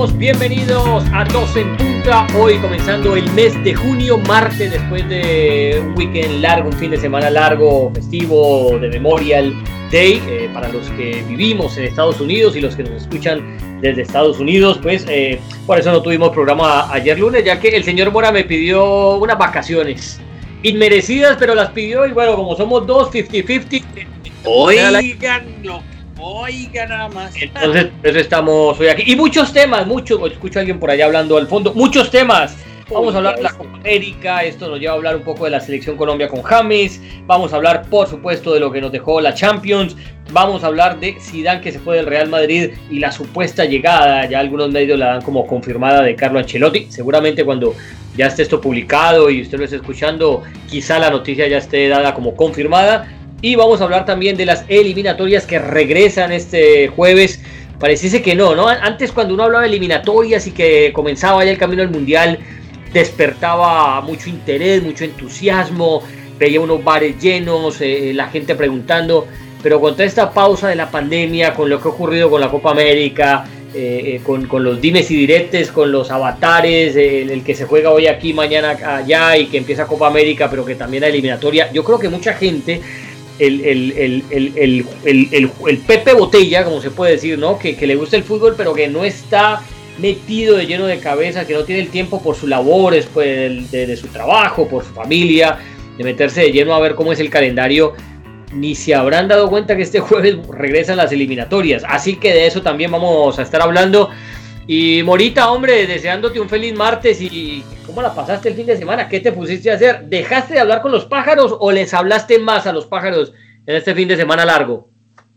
Amigos, bienvenidos a Dos en Punta. Hoy comenzando el mes de junio, martes, después de un weekend largo, un fin de semana largo, festivo de Memorial Day, eh, para los que vivimos en Estados Unidos y los que nos escuchan desde Estados Unidos, pues eh, por eso no tuvimos programa ayer lunes, ya que el señor Mora me pidió unas vacaciones inmerecidas, pero las pidió y bueno, como somos dos, 50-50. Oigan, oigan nada más. Entonces, eso estamos hoy aquí. Y muchos temas, muchos, escucho a alguien por allá hablando al fondo, muchos temas. Vamos a hablar de la Copa América, esto nos lleva a hablar un poco de la selección Colombia con James, vamos a hablar por supuesto de lo que nos dejó la Champions, vamos a hablar de Zidane que se fue del Real Madrid y la supuesta llegada, ya algunos medios la dan como confirmada de Carlo Ancelotti, seguramente cuando ya esté esto publicado y usted lo esté escuchando, quizá la noticia ya esté dada como confirmada. Y vamos a hablar también de las eliminatorias que regresan este jueves. Pareciese que no, ¿no? Antes cuando uno hablaba de eliminatorias y que comenzaba ya el camino al mundial, despertaba mucho interés, mucho entusiasmo, veía unos bares llenos, eh, la gente preguntando, pero con toda esta pausa de la pandemia, con lo que ha ocurrido con la Copa América, eh, eh, con, con, los dimes y diretes, con los avatares, el, que se juega hoy aquí, mañana allá y que empieza Copa América, pero que también hay eliminatoria. Yo creo que mucha gente, el, el, el Pepe Botella, como se puede decir, ¿no? Que, que, le gusta el fútbol, pero que no está metido de lleno de cabeza, que no tiene el tiempo por sus labores, pues, de, de su trabajo, por su familia, de meterse de lleno a ver cómo es el calendario ni se habrán dado cuenta que este jueves regresan las eliminatorias. Así que de eso también vamos a estar hablando. Y Morita, hombre, deseándote un feliz martes y ¿cómo la pasaste el fin de semana? ¿Qué te pusiste a hacer? ¿Dejaste de hablar con los pájaros o les hablaste más a los pájaros en este fin de semana largo?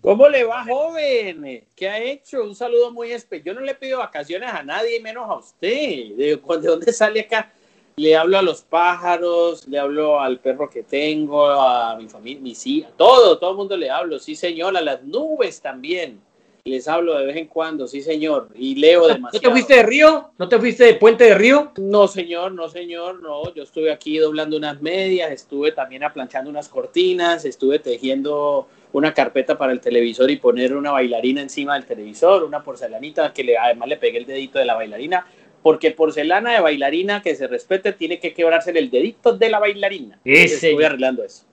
¿Cómo le va, joven? ¿Qué ha hecho? Un saludo muy especial. Yo no le pido vacaciones a nadie, menos a usted. ¿De dónde sale acá? le hablo a los pájaros, le hablo al perro que tengo, a mi familia, mis hijas, todo, todo el mundo le hablo, sí señor, a las nubes también. Les hablo de vez en cuando, sí señor, y leo demasiado. ¿No te fuiste de río? ¿No te fuiste de Puente de Río? No señor, no señor, no. Yo estuve aquí doblando unas medias, estuve también aplanchando unas cortinas, estuve tejiendo una carpeta para el televisor y poner una bailarina encima del televisor, una porcelanita que le, además le pegué el dedito de la bailarina porque porcelana de bailarina que se respete tiene que quebrarse el dedito de la bailarina. estoy arreglando eso.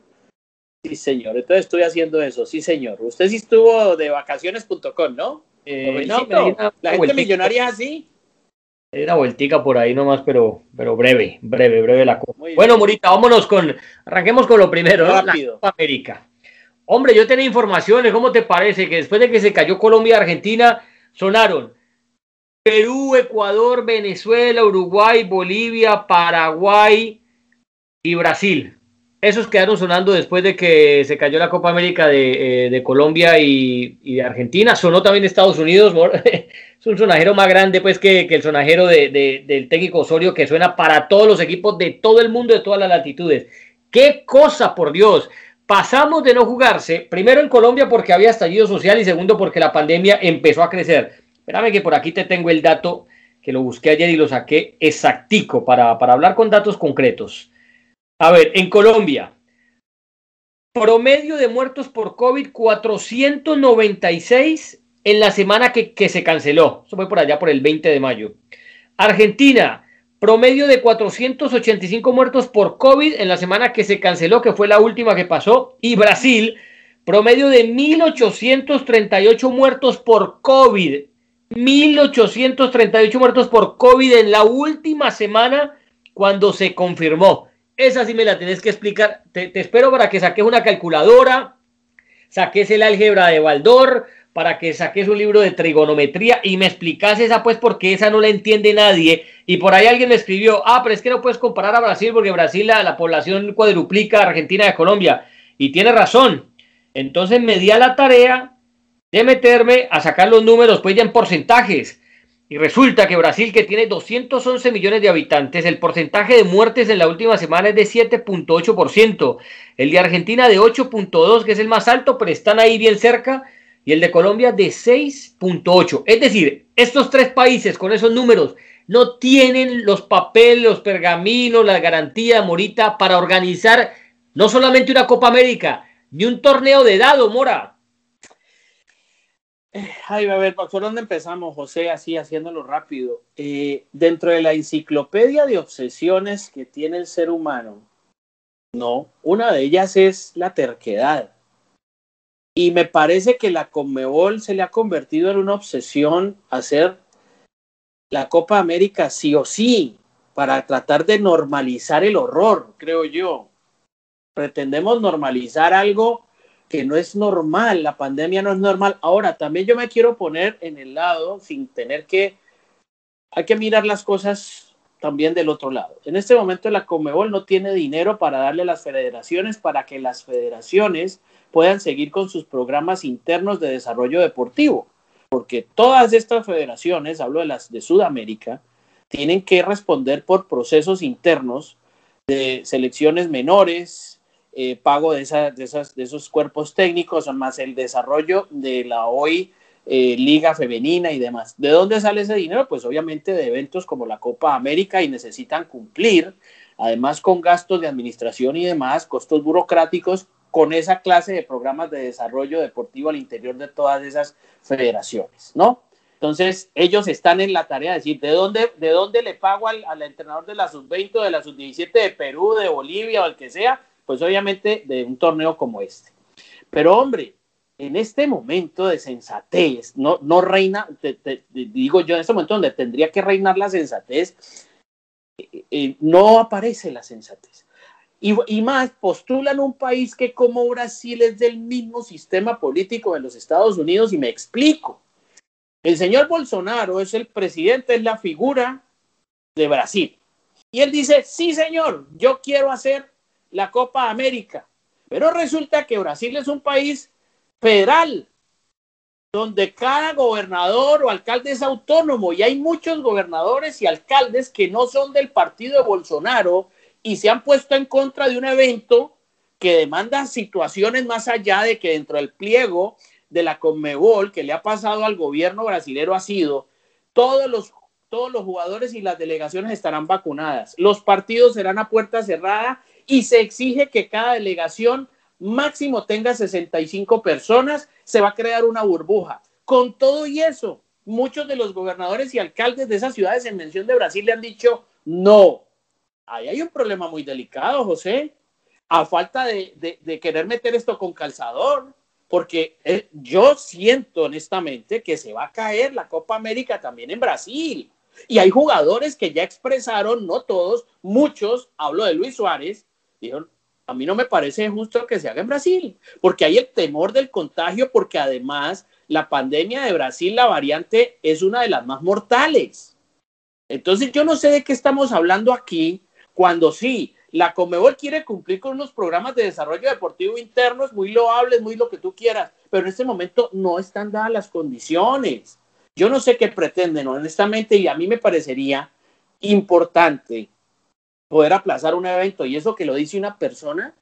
Sí, señor. Entonces estoy haciendo eso. Sí, señor. Usted sí estuvo de vacaciones.com, ¿no? Eh, no, la gente millonaria es así. Una vueltica por ahí nomás, pero, pero breve, breve, breve la cosa. Bueno, Morita, vámonos con, arranquemos con lo primero, Rápido. La Copa América. Hombre, yo tenía informaciones, ¿cómo te parece? Que después de que se cayó Colombia y Argentina, sonaron Perú, Ecuador, Venezuela, Uruguay, Bolivia, Paraguay y Brasil. Esos quedaron sonando después de que se cayó la Copa América de, eh, Colombia y, de Argentina. Sonó también Estados Unidos. es un sonajero más grande pues que, el sonajero del técnico Osorio que suena para todos los equipos de todo el mundo, de todas las latitudes. ¡Qué cosa, por Dios! Pasamos de no jugarse, primero en Colombia porque había estallido social y segundo porque la pandemia empezó a crecer. Espérame que por aquí te tengo el dato que lo busqué ayer y lo saqué exactico para, para hablar con datos concretos. A ver, en Colombia, promedio de muertos por COVID 496 en la semana que, se canceló. Eso fue por allá por el 20 de mayo. Argentina, promedio de 485 muertos por COVID en la semana que se canceló, que fue la última que pasó. Y Brasil, promedio de 1.838 muertos por COVID 1.838 muertos por COVID en la última semana cuando se confirmó. Esa sí me la tenés que explicar. Te, espero para que saques una calculadora, saques el álgebra de Baldor, para que saques un libro de trigonometría y me explicas esa pues porque esa no la entiende nadie. Y por ahí alguien me escribió, ah, pero es que no puedes comparar a Brasil porque Brasil la, la población cuadruplica a Argentina y a Colombia. Y tiene razón. Entonces me di a la tarea de meterme a sacar los números pues ya en porcentajes. Y resulta que Brasil, que tiene 211 millones de habitantes, el porcentaje de muertes en la última semana es de 7.8%. El de Argentina de 8.2%, que es el más alto, pero están ahí bien cerca. Y el de Colombia de 6.8%. Es decir, estos tres países con esos números no tienen los papeles, los pergaminos, la garantía, Morita, para organizar no solamente una Copa América, ni un torneo de dado, Mora Ay, a ver, ¿por dónde empezamos, José? Así, haciéndolo rápido. Eh, dentro de la enciclopedia de obsesiones que tiene el ser humano, no, una de ellas es la terquedad. Y me parece que la Conmebol se le ha convertido en una obsesión hacer la Copa América sí o sí, para tratar de normalizar el horror, creo yo. Pretendemos normalizar algo que no es normal, la pandemia no es normal. Ahora, también yo me quiero poner en el lado sin tener que, hay que mirar las cosas también del otro lado. En este momento la Comebol no tiene dinero para darle a las federaciones para que las federaciones puedan seguir con sus programas internos de desarrollo deportivo, porque todas estas federaciones, hablo de las de Sudamérica, tienen que responder por procesos internos de selecciones menores, eh, pago de, esas, de, esas, de esos cuerpos técnicos, más el desarrollo de la hoy eh, Liga Femenina y demás. ¿De dónde sale ese dinero? Pues obviamente de eventos como la Copa América y necesitan cumplir, además con gastos de administración y demás, costos burocráticos, con esa clase de programas de desarrollo deportivo al interior de todas esas federaciones, ¿no? Entonces, ellos están en la tarea de decir, ¿de dónde, de dónde le pago al, al entrenador de la sub-20 o de la sub-17 de Perú, de Bolivia o el que sea? Pues obviamente de un torneo como este. Pero hombre, en este momento de sensatez, no, no reina, digo yo, en este momento donde tendría que reinar la sensatez, eh, eh, no aparece la sensatez. Y, y, más, postulan un país que como Brasil es del mismo sistema político de los Estados Unidos y me explico. El señor Bolsonaro es el presidente, es la figura de Brasil. Y él dice, sí señor, yo quiero hacer la Copa América. Pero resulta que Brasil es un país federal, donde cada gobernador o alcalde es autónomo y hay muchos gobernadores y alcaldes que no son del partido de Bolsonaro y se han puesto en contra de un evento que demanda situaciones más allá de que dentro del pliego de la Conmebol que le ha pasado al gobierno brasilero ha sido todos los todos los jugadores y las delegaciones estarán vacunadas. Los partidos serán a puerta cerrada y se exige que cada delegación máximo tenga 65 personas, se va a crear una burbuja. Con todo y eso, muchos de los gobernadores y alcaldes de esas ciudades en mención de Brasil le han dicho no. Ahí hay un problema muy delicado, José, a falta de, querer meter esto con calzador, porque eh, yo siento honestamente que se va a caer la Copa América también en Brasil. Y hay jugadores que ya expresaron, no todos, muchos, hablo de Luis Suárez, dijeron, a mí no me parece justo que se haga en Brasil, porque hay el temor del contagio, porque además la pandemia de Brasil, la variante, es una de las más mortales. Entonces yo no sé de qué estamos hablando aquí, cuando sí, la Comebol quiere cumplir con unos programas de desarrollo deportivo internos muy loables, muy lo que tú quieras, pero en este momento no están dadas las condiciones. Yo no sé qué pretenden, honestamente, y a mí me parecería importante poder aplazar un evento y eso que lo dice una persona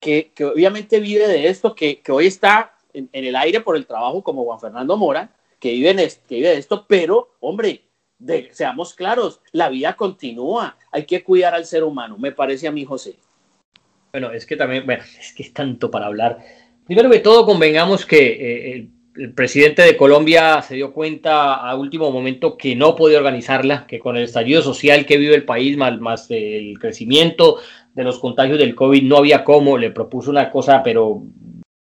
que, que obviamente vive de esto, que, que hoy está en, el aire por el trabajo como Juan Fernando Mora, que vive, de esto, pero hombre, seamos claros, la vida continúa, hay que cuidar al ser humano, me parece a mí José. Bueno, es que también, bueno, es que es tanto para hablar. Primero que todo, convengamos que eh, el el presidente de Colombia se dio cuenta a último momento que no podía organizarla, que con el estallido social que vive el país, más, el crecimiento de los contagios del COVID, no había cómo, le propuso una cosa, pero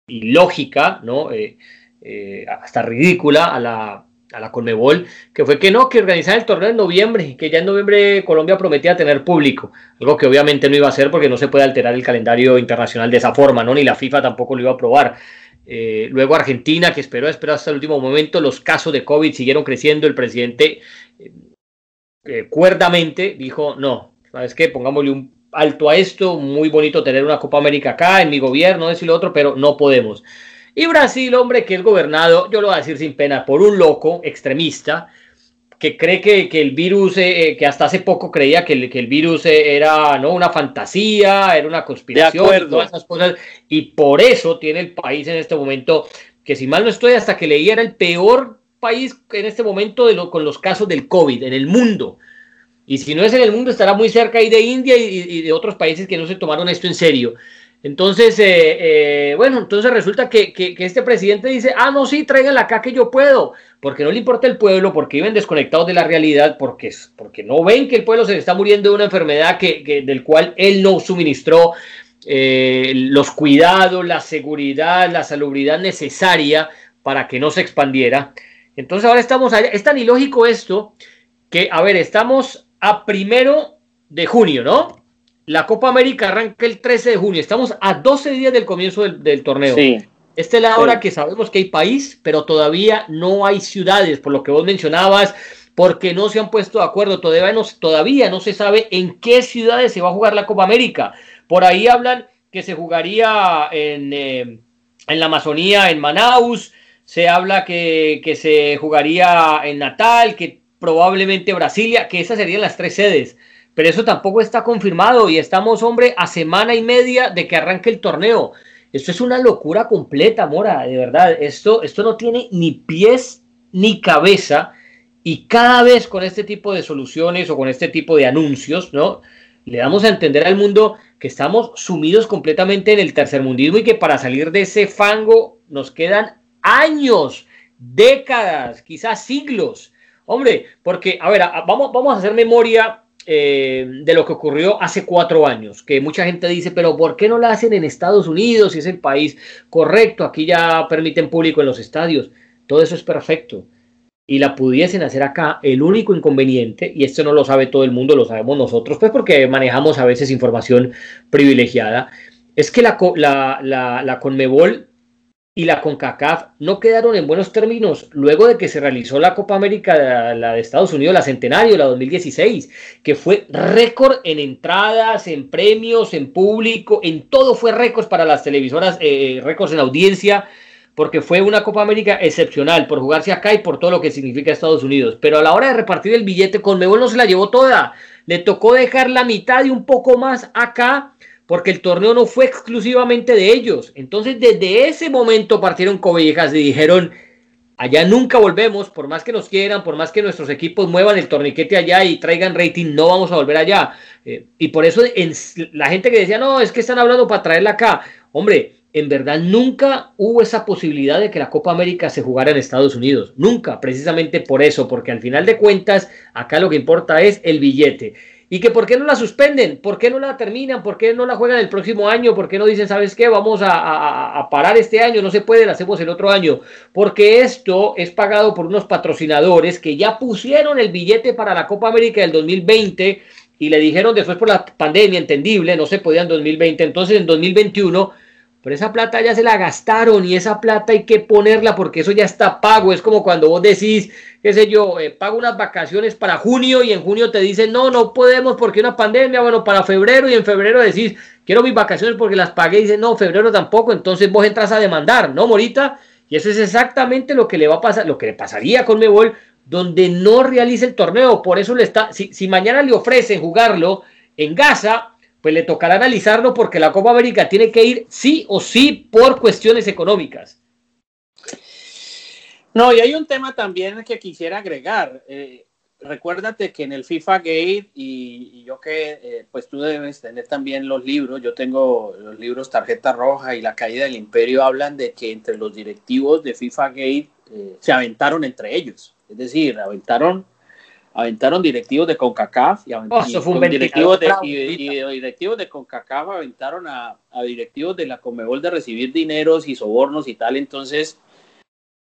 ilógica, ¿no? Eh, eh, hasta ridícula a la, a la Conmebol, que fue que no, que organizar el torneo en noviembre, que ya en noviembre Colombia prometía tener público, algo que obviamente no iba a hacer porque no se puede alterar el calendario internacional de esa forma, ¿no? Ni la FIFA tampoco lo iba a aprobar. Eh, luego Argentina, que esperó, esperó hasta el último momento. Los casos de COVID siguieron creciendo. El presidente eh, eh, cuerdamente dijo, no, ¿sabes qué? Pongámosle un alto a esto. Muy bonito tener una Copa América acá, en mi gobierno, eso y lo otro, pero no podemos. Y Brasil, hombre, que es gobernado, yo lo voy a decir sin pena, por un loco extremista, que cree que, que el virus, eh, eh, que hasta hace poco creía que el, que el virus eh, era ¿no? una fantasía, era una conspiración, todas esas cosas, y por eso tiene el país en este momento, que si mal no estoy, hasta que leí era el peor país en este momento de lo, con los casos del COVID en el mundo. Y si no es en el mundo, estará muy cerca ahí de India y, y de otros países que no se tomaron esto en serio. Entonces, eh, eh, bueno, entonces resulta que, este presidente dice, ah, no, sí, tráiganla acá que yo puedo, porque no le importa el pueblo, porque viven desconectados de la realidad, porque, porque no ven que el pueblo se está muriendo de una enfermedad que, del cual él no suministró eh, los cuidados, la seguridad, la salubridad necesaria para que no se expandiera. Entonces ahora estamos allá. Es tan ilógico esto que, a ver, estamos a primero de junio, ¿no? La Copa América arranca el 13 de junio. Estamos a 12 días del comienzo del, torneo. Sí. Esta es la hora que sabemos que hay país, pero todavía no hay ciudades, por lo que vos mencionabas, porque no se han puesto de acuerdo. Todavía no, todavía no se sabe en qué ciudades se va a jugar la Copa América. Por ahí hablan que se jugaría en, eh, en la Amazonía, en Manaus. Se habla que, que se jugaría en Natal, que probablemente Brasilia, que esas serían las tres sedes pero eso tampoco está confirmado y estamos, hombre, a semana y media de que arranque el torneo. Esto es una locura completa, Mora, de verdad. Esto, esto no tiene ni pies ni cabeza y cada vez con este tipo de soluciones o con este tipo de anuncios, ¿no? Le damos a entender al mundo que estamos sumidos completamente en el tercermundismo y que para salir de ese fango nos quedan años, décadas, quizás siglos. Hombre, porque, a ver, vamos, vamos a hacer memoria eh, de lo que ocurrió hace cuatro años, que mucha gente dice, pero ¿por qué no la hacen en Estados Unidos si es el país correcto? Aquí ya permiten público en los estadios. Todo eso es perfecto. Y la pudiesen hacer acá, el único inconveniente, y esto no lo sabe todo el mundo, lo sabemos nosotros, pues porque manejamos a veces información privilegiada, es que la, la, la, la Conmebol y la CONCACAF no quedaron en buenos términos luego de que se realizó la Copa América, la de Estados Unidos, la Centenario, la 2016, que fue récord en entradas, en premios, en público, en todo fue récord para las televisoras, eh, récords en audiencia, porque fue una Copa América excepcional por jugarse acá y por todo lo que significa Estados Unidos. Pero a la hora de repartir el billete, Conmebol no se la llevó toda, le tocó dejar la mitad y un poco más acá porque el torneo no fue exclusivamente de ellos. Entonces, desde ese momento partieron cobijas y dijeron, allá nunca volvemos, por más que nos quieran, por más que nuestros equipos muevan el torniquete allá y traigan rating, no vamos a volver allá. Eh, y por eso la gente que decía, no, es que están hablando para traerla acá. Hombre, en verdad nunca hubo esa posibilidad de que la Copa América se jugara en Estados Unidos. Nunca, precisamente por eso, porque al final de cuentas, acá lo que importa es el billete. Y que por qué no la suspenden, por qué no la terminan, por qué no la juegan el próximo año, por qué no dicen, ¿sabes qué? Vamos a, parar este año, no se puede, la hacemos el otro año. Porque esto es pagado por unos patrocinadores que ya pusieron el billete para la Copa América del 2020 y le dijeron después por la pandemia, entendible, no se podía en 2020, entonces en 2021 pero esa plata ya se la gastaron y esa plata hay que ponerla porque eso ya está pago. Es como cuando vos decís, qué sé yo, eh, pago unas vacaciones para junio y en junio te dicen, no, no podemos porque una pandemia, bueno, para febrero y en febrero decís, quiero mis vacaciones porque las pagué y dicen, no, febrero tampoco, entonces vos entras a demandar, ¿no, Morita? Y eso es exactamente lo que le va a pasar, lo que le pasaría con Mebol, donde no realice el torneo. Por eso le está, si, si mañana le ofrecen jugarlo en Gaza, pues le tocará analizarlo porque la Copa América tiene que ir sí o sí por cuestiones económicas. No, y hay un tema también que quisiera agregar. Eh, recuérdate que en el FIFA Gate, y, yo que, eh, pues tú debes tener también los libros, yo tengo los libros Tarjeta Roja y La Caída del Imperio, hablan de que entre los directivos de FIFA Gate eh, se aventaron entre ellos. Es decir, aventaron aventaron directivos de CONCACAF y, aventaron, directivos, de, directivos de CONCACAF aventaron a, directivos de la Comebol de recibir dineros y sobornos y tal, entonces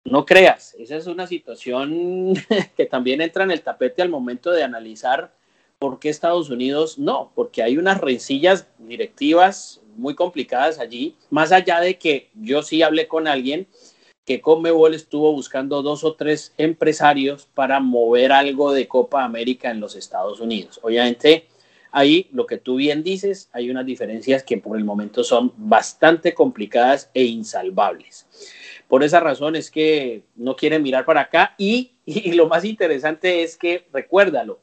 no creas, esa es una situación que también entra en el tapete al momento de analizar por qué Estados Unidos no, porque hay unas rencillas directivas muy complicadas allí, más allá de que yo sí hablé con alguien que Conmebol estuvo buscando dos o tres empresarios para mover algo de Copa América en los Estados Unidos. Obviamente, ahí lo que tú bien dices, hay unas diferencias que por el momento son bastante complicadas e insalvables. Por esa razón es que no quieren mirar para acá y, y lo más interesante es que, recuérdalo,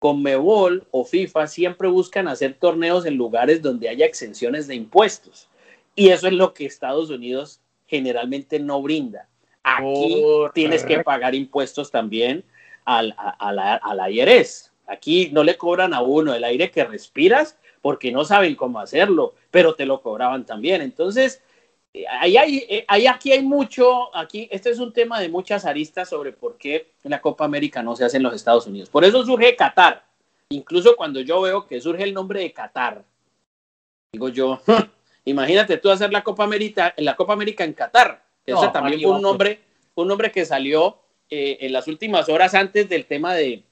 Conmebol o FIFA siempre buscan hacer torneos en lugares donde haya exenciones de impuestos. Y eso es lo que Estados Unidos generalmente no brinda. Aquí tienes que pagar impuestos también al, a, la, IRS. Aquí no le cobran a uno el aire que respiras porque no saben cómo hacerlo, pero te lo cobraban también. Entonces, eh, ahí hay, eh, ahí aquí hay mucho, aquí este es un tema de muchas aristas sobre por qué la Copa América no se hace en los Estados Unidos. Por eso surge Qatar. Incluso cuando yo veo que surge el nombre de Qatar, digo yo, imagínate tú hacer la Copa América, la Copa América en Qatar. Ese también fue un nombre, un nombre que salió eh, en las últimas horas antes del tema de,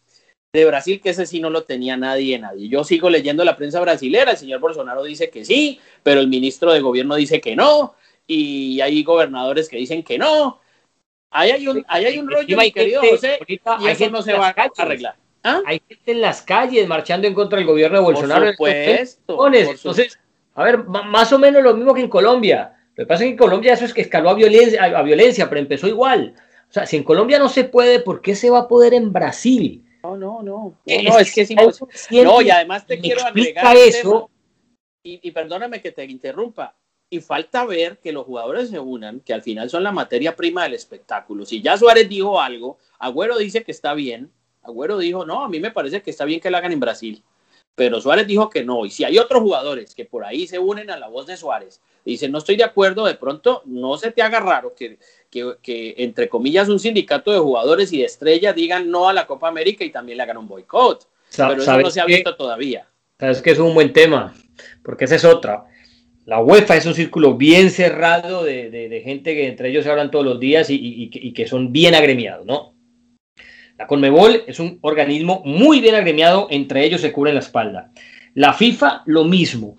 de Brasil, que ese sí no lo tenía nadie, nadie. Yo sigo leyendo la prensa brasilera, el señor Bolsonaro dice que sí, pero el ministro de gobierno dice que no, y hay gobernadores que dicen que no. Ahí hay un, ahí hay un rollo, mi querido José, y eso no se va a arreglar. ¿Ah? Hay gente en las calles marchando en contra del gobierno de Bolsonaro. Por supuesto. Entonces, a ver, más o menos lo mismo que en Colombia. Lo que pasa es que en Colombia eso es que escaló a violencia, a violencia, pero empezó igual. O sea, si en Colombia no se puede, ¿por qué se va a poder en Brasil? No, no, no. No, es, que es imposible. No, y además te quiero agregar. Eso. y, y perdóname que te interrumpa. Y falta ver que los jugadores se unan, que al final son la materia prima del espectáculo. Si ya Suárez dijo algo, Agüero dice que está bien. Agüero dijo, no, a mí me parece que está bien que lo hagan en Brasil. Pero Suárez dijo que no. Y si hay otros jugadores que por ahí se unen a la voz de Suárez, dicen, no estoy de acuerdo, de pronto no se te haga raro que, que, entre comillas, un sindicato de jugadores y de estrellas digan no a la Copa América y también le hagan un boicot. Pero eso no se ha visto todavía. Sabes que es un buen tema, porque esa es otra. La UEFA es un círculo bien cerrado de, gente que entre ellos se hablan todos los días y, y que son bien agremiados, ¿no? La Conmebol es un organismo muy bien agremiado, entre ellos se cubre la espalda. La FIFA, lo mismo.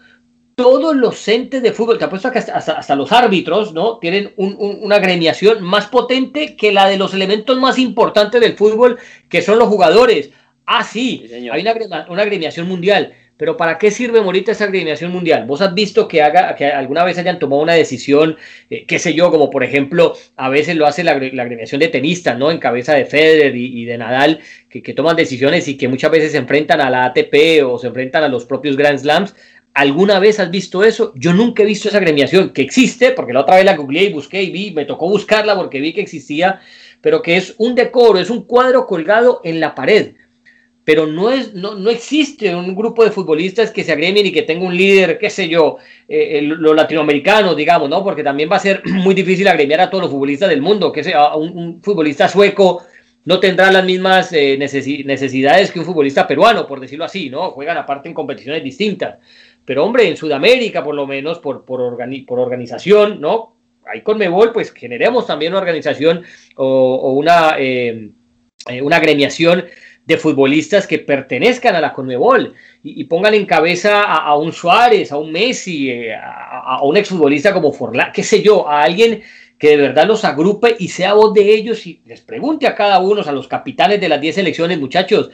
Todos los entes de fútbol, te apuesto que hasta, los árbitros, ¿no? Tienen una agremiación más potente que la de los elementos más importantes del fútbol, que son los jugadores. Ah, sí, hay una, una agremiación mundial. Pero ¿para qué sirve Morita esa agremiación mundial? ¿Vos has visto que, haga, que alguna vez hayan tomado una decisión, eh, qué sé yo, como por ejemplo, a veces lo hace la, agremiación de tenistas, ¿no? En cabeza de Federer y, de Nadal, que, que, toman decisiones y que muchas veces se enfrentan a la ATP o se enfrentan a los propios Grand Slams. ¿Alguna vez has visto eso? Yo nunca he visto esa agremiación, que existe, porque la otra vez la googleé y busqué y vi, me tocó buscarla porque vi que existía, pero que es un decoro, es un cuadro colgado en la pared pero no, es, no, no, existe un grupo de futbolistas que se agremien y que tenga un líder, qué sé yo, eh, los latinoamericanos, digamos, ¿no? Porque también va a ser muy difícil agremiar a todos los futbolistas del mundo, que sea un, futbolista sueco no tendrá las mismas eh, necesidades que un futbolista peruano, por decirlo así, ¿no? Juegan aparte en competiciones distintas. Pero hombre, en Sudamérica, por lo menos, por, por, por organización, ¿no? Ahí con Mebol, pues generemos también una organización o, una, eh, una agremiación de futbolistas que pertenezcan a la Conmebol y, pongan en cabeza a, un Suárez, a un Messi, eh, a, un exfutbolista como Forlán, qué sé yo, a alguien que de verdad los agrupe y sea voz de ellos y les pregunte a cada uno, a los capitanes de las 10 selecciones, muchachos,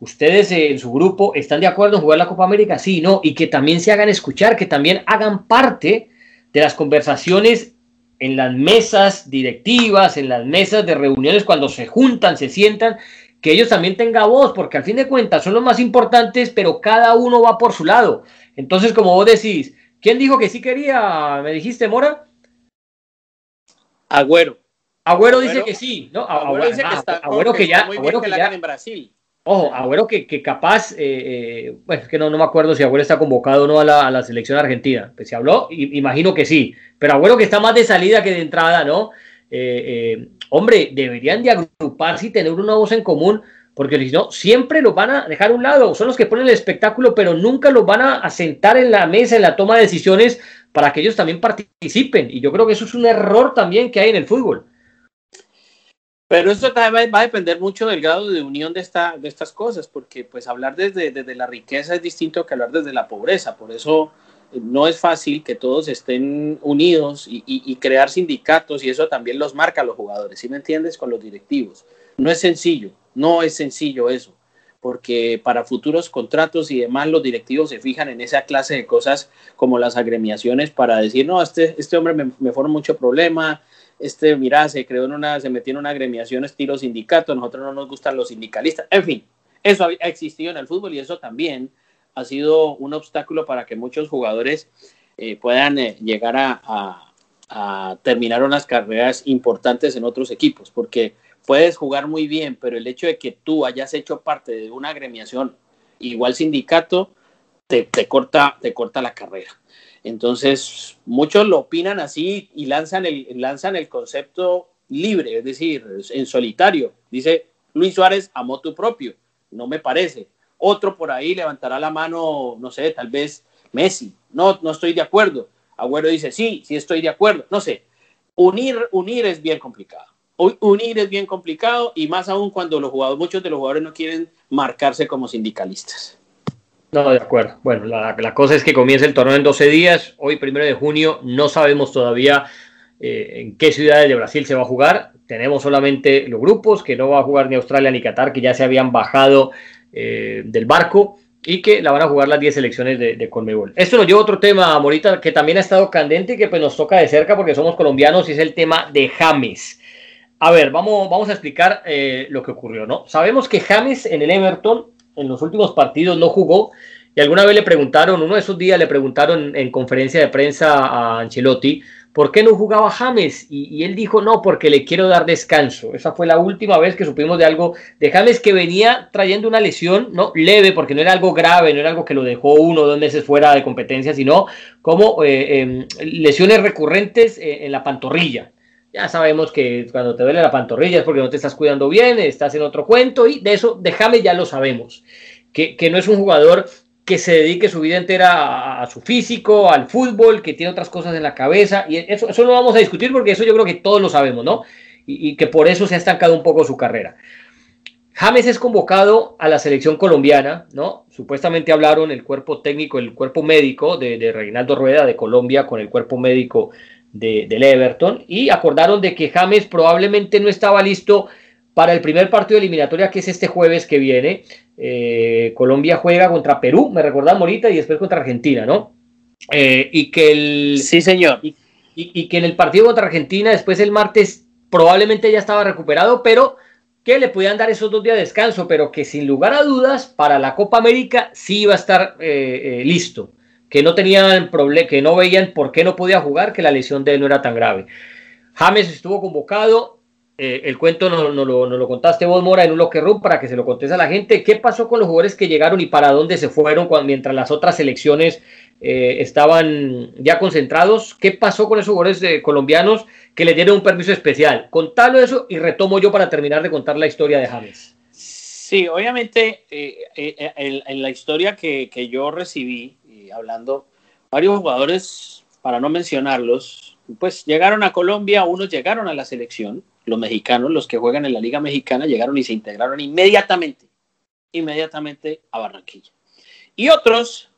¿ustedes eh, en su grupo están de acuerdo en jugar la Copa América? Sí, no, y que también se hagan escuchar, que también hagan parte de las conversaciones en las mesas directivas, en las mesas de reuniones, cuando se juntan, se sientan que ellos también tengan voz, porque al fin de cuentas son los más importantes, pero cada uno va por su lado. Entonces, como vos decís, ¿quién dijo que sí quería? ¿Me dijiste, Mora? Agüero. Agüero, dice que sí, ¿no? Agüero, dice que está, Agüero que, ya, muy Agüero que, ya, en Brasil. Ojo, Agüero que, que capaz, eh, eh, bueno, es que no, no me acuerdo si Agüero está convocado o no a la, a la selección argentina. Pues se habló, y, imagino que sí. Pero Agüero que está más de salida que de entrada, ¿no? Eh, eh, hombre, deberían de agruparse y tener una voz en común, porque si no, siempre los van a dejar a un lado, son los que ponen el espectáculo, pero nunca los van a sentar en la mesa, en la toma de decisiones, para que ellos también participen. Y yo creo que eso es un error también que hay en el fútbol. Pero eso también va a depender mucho del grado de unión de, esta, de estas cosas, porque pues hablar desde, desde la riqueza es distinto que hablar desde la pobreza. Por eso no es fácil que todos estén unidos y, crear sindicatos y eso también los marca a los jugadores, ¿sí me entiendes? Con los directivos. No es sencillo, no es sencillo eso, porque para futuros contratos y demás los directivos se fijan en esa clase de cosas como las agremiaciones para decir, no, este, este hombre me, me forma mucho problema, este, mira, se creó en una, se metió en una agremiación estilo sindicato, nosotros no nos gustan los sindicalistas, en fin, eso ha existido en el fútbol y eso también ha sido un obstáculo para que muchos jugadores eh, puedan eh, llegar a, terminar unas carreras importantes en otros equipos, porque puedes jugar muy bien, pero el hecho de que tú hayas hecho parte de una agremiación igual sindicato, te, corta, te corta la carrera. Entonces, muchos lo opinan así y lanzan el, lanzan el concepto libre, es decir, en solitario. Dice Luis Suárez, a tu propio. No me parece. Otro por ahí levantará la mano, no sé, tal vez Messi. No, no estoy de acuerdo. Agüero dice, sí, sí estoy de acuerdo. No sé. Unir, unir es bien complicado. Unir es bien complicado y más aún cuando los jugadores, muchos de los jugadores no quieren marcarse como sindicalistas. No, de acuerdo. Bueno, la, cosa es que comienza el torneo en 12 días. Hoy, primero de junio, no sabemos todavía eh, en qué ciudades de Brasil se va a jugar. Tenemos solamente los grupos, que no va a jugar ni Australia ni Qatar, que ya se habían bajado eh, del barco y que la van a jugar las 10 selecciones de, de. Esto nos lleva a otro tema, Morita, que también ha estado candente y que pues nos toca de cerca porque somos colombianos y es el tema de James. A ver, vamos, vamos a explicar eh, lo que ocurrió, ¿no? Sabemos que James en el Everton en los últimos partidos no jugó y alguna vez le preguntaron, uno de esos días le preguntaron en conferencia de prensa a Ancelotti, ¿por qué no jugaba James? Y, él dijo, no, porque le quiero dar descanso. Esa fue la última vez que supimos de algo de James que venía trayendo una lesión, no leve, porque no era algo grave, no era algo que lo dejó uno o dos meses fuera de competencia, sino como eh, em, lesiones recurrentes eh, en la pantorrilla. Ya sabemos que cuando te duele la pantorrilla es porque no te estás cuidando bien, estás en otro cuento y de eso de James ya lo sabemos. Que, que no es un jugador que se dedique su vida entera a, su físico, al fútbol, que tiene otras cosas en la cabeza, y eso, eso no vamos a discutir porque eso yo creo que todos lo sabemos, ¿no? Y, que por eso se ha estancado un poco su carrera. James es convocado a la selección colombiana, ¿no? Supuestamente hablaron el cuerpo técnico, el cuerpo médico de, Reinaldo Rueda de Colombia con el cuerpo médico de, del Everton y acordaron de que James probablemente no estaba listo para el primer partido de eliminatoria que es este jueves que viene. Eh, Colombia juega contra Perú, me recordamos ahorita, y después contra Argentina, ¿no? Eh, y que el. Sí, señor. Y, que en el partido contra Argentina, después el martes, probablemente ya estaba recuperado, pero que le podían dar esos dos días de descanso, pero que sin lugar a dudas, para la Copa América sí iba a estar eh, listo. Que no tenían problema, que no veían por qué no podía jugar, que la lesión de él no era tan grave. James estuvo convocado, eh, el cuento no, no, lo, contaste vos, Mora, en un locker room para que se lo contes a la gente. ¿Qué pasó con los jugadores que llegaron y para dónde se fueron mientras las otras selecciones eh, estaban ya concentrados? ¿Qué pasó con esos jugadores eh, colombianos que le dieron un permiso especial? Contalo eso y retomo yo para terminar de contar la historia de James. Sí, obviamente en, la historia que yo recibí, hablando, varios jugadores, para no mencionarlos, pues llegaron a Colombia, unos llegaron a la selección los mexicanos, los que juegan en la Liga Mexicana, llegaron y se integraron inmediatamente, inmediatamente a Barranquilla. Y otros,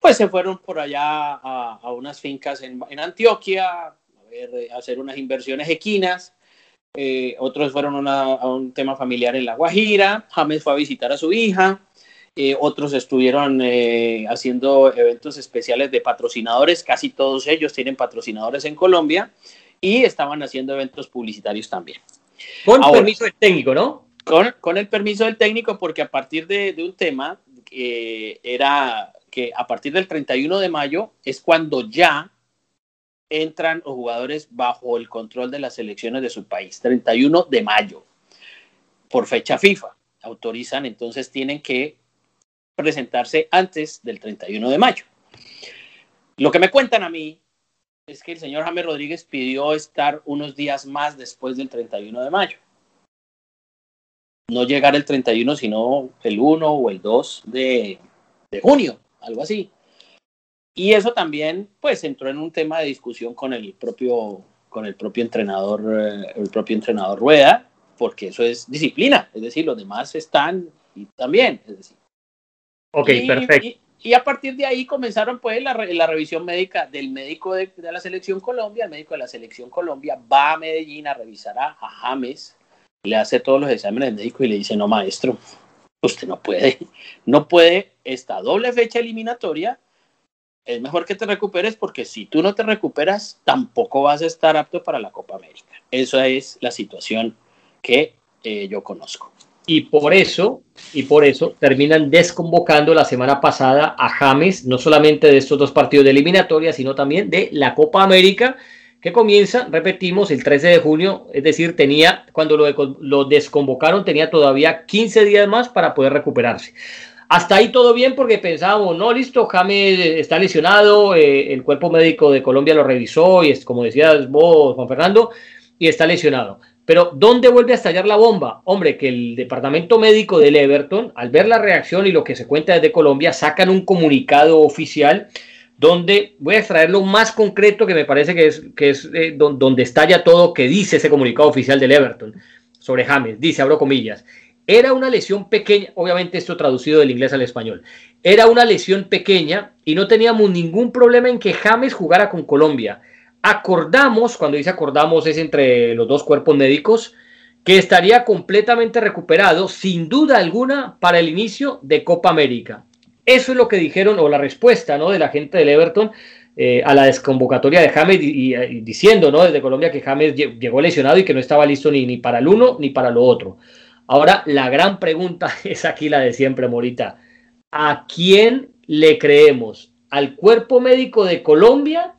pues se fueron por allá a, unas fincas en, Antioquia, a, ver, a, hacer unas inversiones equinas. Eh, otros fueron a un tema familiar en La Guajira. James fue a visitar a su hija. Eh, otros estuvieron eh, haciendo eventos especiales de patrocinadores, casi todos ellos tienen patrocinadores en Colombia y estaban haciendo eventos publicitarios también. Con permiso del técnico, ¿no? Con, con, el permiso del técnico, porque a partir de, de un tema que era que a partir del 31 de mayo es cuando ya entran los jugadores bajo el control de las elecciones de su país. 31 de mayo, por fecha FIFA. Autorizan, entonces tienen que presentarse antes del 31 de mayo. Lo que me cuentan a mí es que el señor James Rodríguez pidió estar unos días más después del 31 de mayo. No llegar el 31, sino el 1 o el 2 de, junio, algo así. Y eso también, pues, entró en un tema de discusión con el propio, con el propio entrenador, eh, el propio entrenador Rueda, porque eso es disciplina, es decir, los demás están y también, es decir. Ok, perfecto. Y a partir de ahí comenzaron pues la, la revisión médica del médico de, la selección Colombia. El médico de la selección Colombia va a Medellín a revisar a, James, le hace todos los exámenes médicos y le dice, no maestro, usted no puede, no puede esta doble fecha eliminatoria. Es mejor que te recuperes porque si tú no te recuperas, tampoco vas a estar apto para la Copa América. Esa es la situación que eh, yo conozco y por eso, y por eso terminan desconvocando la semana pasada a James, no solamente de estos dos partidos de eliminatoria, sino también de la Copa América, que comienza, repetimos, el 13 de junio, es decir, tenía, cuando lo, lo desconvocaron, tenía todavía 15 días más para poder recuperarse. Hasta ahí todo bien porque pensábamos, no, listo, James está lesionado, eh, el cuerpo médico de Colombia lo revisó y es como decías vos, Juan Fernando, y está lesionado. Pero ¿dónde vuelve a estallar la bomba? Hombre, que el departamento médico del Everton, al ver la reacción y lo que se cuenta desde Colombia, sacan un comunicado oficial donde voy a extraer lo más concreto que me parece que es, que es eh, donde estalla todo que dice ese comunicado oficial del Everton sobre James. Dice, abro comillas, era una lesión pequeña, obviamente esto traducido del inglés al español, era una lesión pequeña y no teníamos ningún problema en que James jugara con Colombia. Acordamos, cuando dice acordamos es entre los dos cuerpos médicos, que estaría completamente recuperado, sin duda alguna, para el inicio de Copa América. Eso es lo que dijeron, o la respuesta ¿no? de la gente del Everton eh, a la desconvocatoria de James diciendo ¿no? desde Colombia que James llegó lesionado y que no estaba listo ni, ni para el uno ni para lo otro. Ahora, la gran pregunta es aquí la de siempre, Morita. ¿A quién le creemos? ¿Al cuerpo médico de Colombia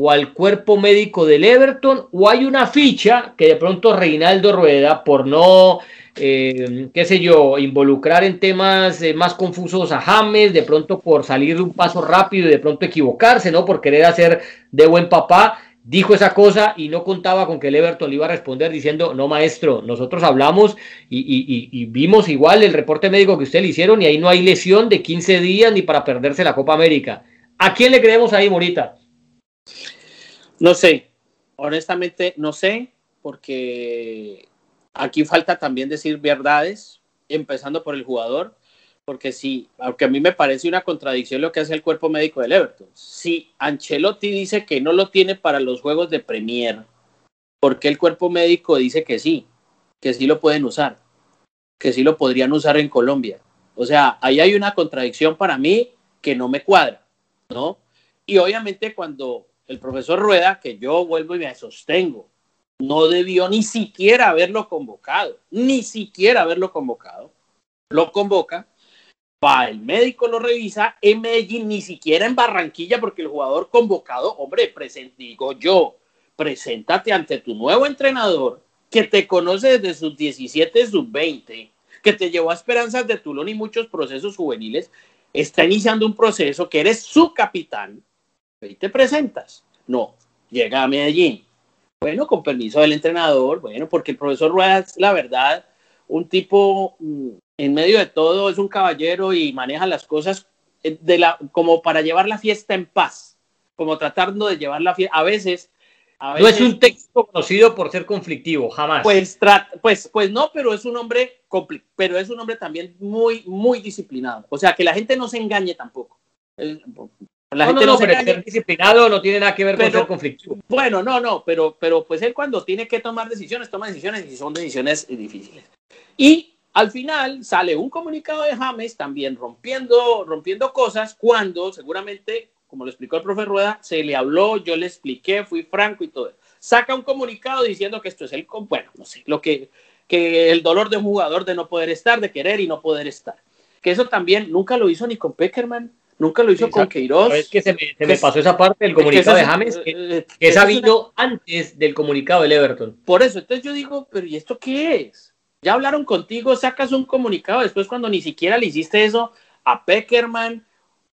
o al cuerpo médico del Everton? ¿O hay una ficha que de pronto Reinaldo Rueda, por no, eh, qué sé yo, involucrar en temas eh, más confusos a James, de pronto por salir de un paso rápido y de pronto equivocarse, ¿no? Por querer hacer de buen papá, dijo esa cosa y no contaba con que el Everton le iba a responder diciendo, no maestro, nosotros hablamos y, vimos igual el reporte médico que usted le hicieron y ahí no hay lesión de 15 días ni para perderse la Copa América. ¿A quién le creemos ahí, Morita? No sé, honestamente no sé, porque aquí falta también decir verdades, empezando por el jugador porque sí, aunque a mí me parece una contradicción lo que hace el cuerpo médico del Everton. Si Ancelotti dice que no lo tiene para los juegos de Premier, ¿por qué el cuerpo médico dice que sí? Que sí lo pueden usar, que sí lo podrían usar en Colombia. O sea, ahí hay una contradicción para mí que no me cuadra, ¿no? Y obviamente cuando el profesor Rueda, que yo vuelvo y me sostengo, no debió ni siquiera haberlo convocado, ni siquiera haberlo convocado, lo convoca Va, el médico lo revisa en Medellín, ni siquiera en Barranquilla, porque el jugador convocado, hombre, digo yo, preséntate ante tu nuevo entrenador que te conoce desde sus 17, sus 20, que te llevó a Esperanzas de Tulón y muchos procesos juveniles, está iniciando un proceso que eres su capitán, y te presentas. No, llega a Medellín. Bueno, con permiso del entrenador, bueno, porque el profesor Rueda la verdad, un tipo mm, en medio de todo es un caballero y maneja las cosas eh, de la, como para llevar la fiesta en paz, como tratando de llevar la fiesta. A veces, no es un texto conocido por ser conflictivo, jamás. Pues, pues, pues no, pero es un hombre pero es un hombre también muy, muy disciplinado. O sea, que la gente no se engañe tampoco. La gente no, pero ser disciplinado no tiene nada que ver con ser conflictivo. Bueno, no, no, pero, pero pues él cuando tiene que tomar decisiones, toma decisiones y son decisiones difíciles. Y al final sale un comunicado de James también rompiendo, rompiendo cosas cuando seguramente, como lo explicó el profe Rueda, se le habló, yo le expliqué, fui franco y todo. Saca un comunicado diciendo que esto es el, bueno, no sé, lo que, que el dolor de un jugador de no poder estar, de querer y no poder estar. Que eso también nunca lo hizo ni con Peckerman, nunca lo hizo con Queiroz. Es que se me, pasó esa parte del comunicado de James, que, eh, que, que antes del comunicado del Everton. Por eso, entonces yo digo, pero ¿y esto qué es? Ya hablaron contigo, sacas un comunicado después cuando ni siquiera le hiciste eso a Peckerman,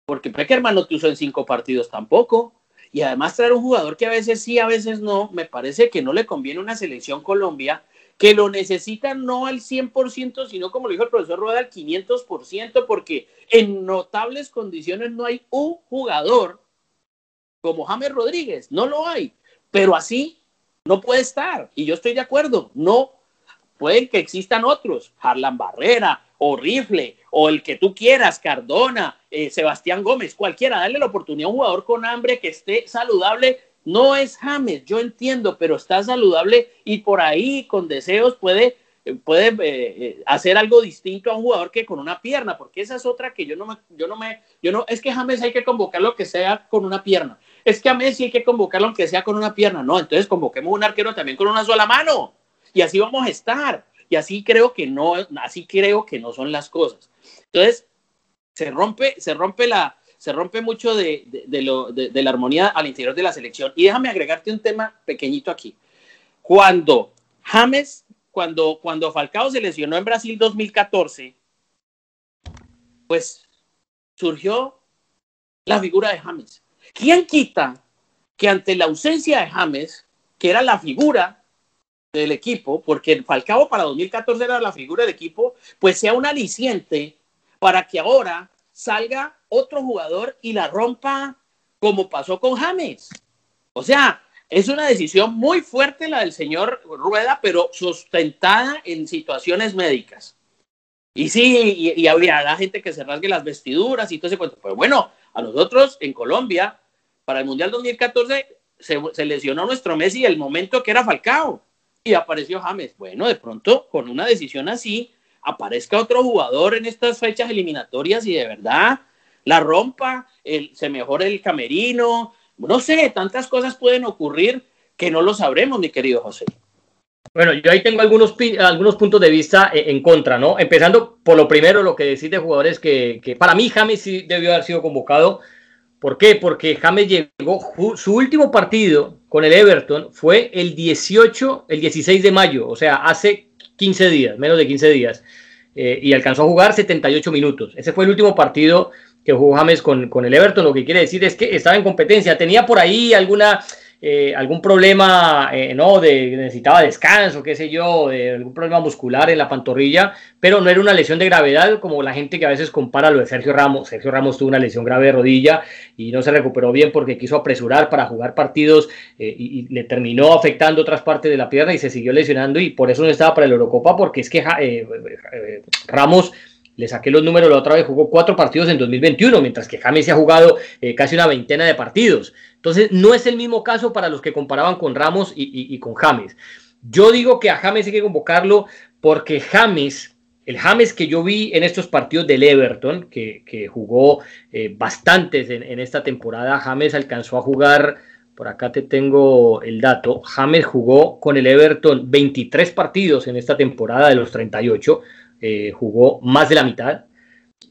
porque Peckerman no te usó en cinco partidos tampoco. Y además traer un jugador que a veces sí, a veces no, me parece que no le conviene una selección Colombia que lo necesita no al 100%, sino como lo dijo el profesor Rueda, al 500%, porque en notables condiciones no hay un jugador como James Rodríguez, no lo hay, pero así no puede estar. Y yo estoy de acuerdo, no Pueden que existan otros, Harlan Barrera o Rifle o el que tú quieras, Cardona, eh, Sebastián Gómez, cualquiera, darle la oportunidad a un jugador con hambre que esté saludable. No es James, yo entiendo, pero está saludable y por ahí con deseos puede, puede eh, eh, hacer algo distinto a un jugador que con una pierna, porque esa es otra que yo no me, yo no me, yo no, es que James hay que convocarlo que sea con una pierna. Es que a Messi hay que convocarlo aunque sea con una pierna. No, entonces convoquemos un arquero también con una sola mano y así vamos a estar. Y así creo que no, así creo que no son las cosas. Entonces, se rompe, se rompe la, se rompe mucho de, lo, de, la armonía al interior de la selección. Y déjame agregarte un tema pequeñito aquí. Cuando James, cuando, cuando Falcao se lesionó en Brasil 2014, pues surgió la figura de James. ¿Quién quita que ante la ausencia de James, que era la figura del equipo, porque Falcao para 2014 era la figura del equipo, pues sea un aliciente para que ahora salga otro jugador y la rompa como pasó con James. O sea, es una decisión muy fuerte la del señor Rueda, pero sustentada en situaciones médicas. Y sí, y, había la gente que se rasgue las vestiduras y todo ese cuento. Pero bueno, a nosotros en Colombia, para el Mundial 2014, se, se lesionó nuestro Messi el momento que era Falcao y apareció James. Bueno, de pronto, con una decisión así, aparezca otro jugador en estas fechas eliminatorias y de verdad la rompa, se mejore el camerino, no sé, tantas cosas pueden ocurrir que no lo sabremos, mi querido José. Bueno, yo ahí tengo algunos, algunos puntos de vista eh, en contra, ¿no? Empezando por lo primero, lo que decís de jugadores que, que para mí James sí debió haber sido convocado. ¿Por qué? Porque James llegó, su último partido con el Everton fue el 18, el 16 de mayo, o sea, hace 15 días, menos de 15 días, eh, y alcanzó a jugar 78 minutos. Ese fue el último partido que jugó James con, con el Everton. Lo que quiere decir es que estaba en competencia. Tenía por ahí alguna eh, algún problema, eh, ¿no? De necesitaba descanso, qué sé yo, de algún problema muscular en la pantorrilla, pero no era una lesión de gravedad como la gente que a veces compara lo de Sergio Ramos. Sergio Ramos tuvo una lesión grave de rodilla y no se recuperó bien porque quiso apresurar para jugar partidos eh, y, le terminó afectando otras partes de la pierna y se siguió lesionando y por eso no estaba para el Eurocopa porque es que Ramos le saqué los números la otra vez, jugó cuatro partidos en 2021, mientras que James se ha jugado casi una veintena de partidos. Entonces, no es el mismo caso para los que comparaban con Ramos y, con James. Yo digo que a James hay que convocarlo porque James, el James que yo vi en estos partidos del Everton, que, jugó eh, bastantes en, esta temporada, James alcanzó a jugar, por acá te tengo el dato, James jugó con el Everton 23 partidos en esta temporada de los 38, eh, jugó más de la mitad.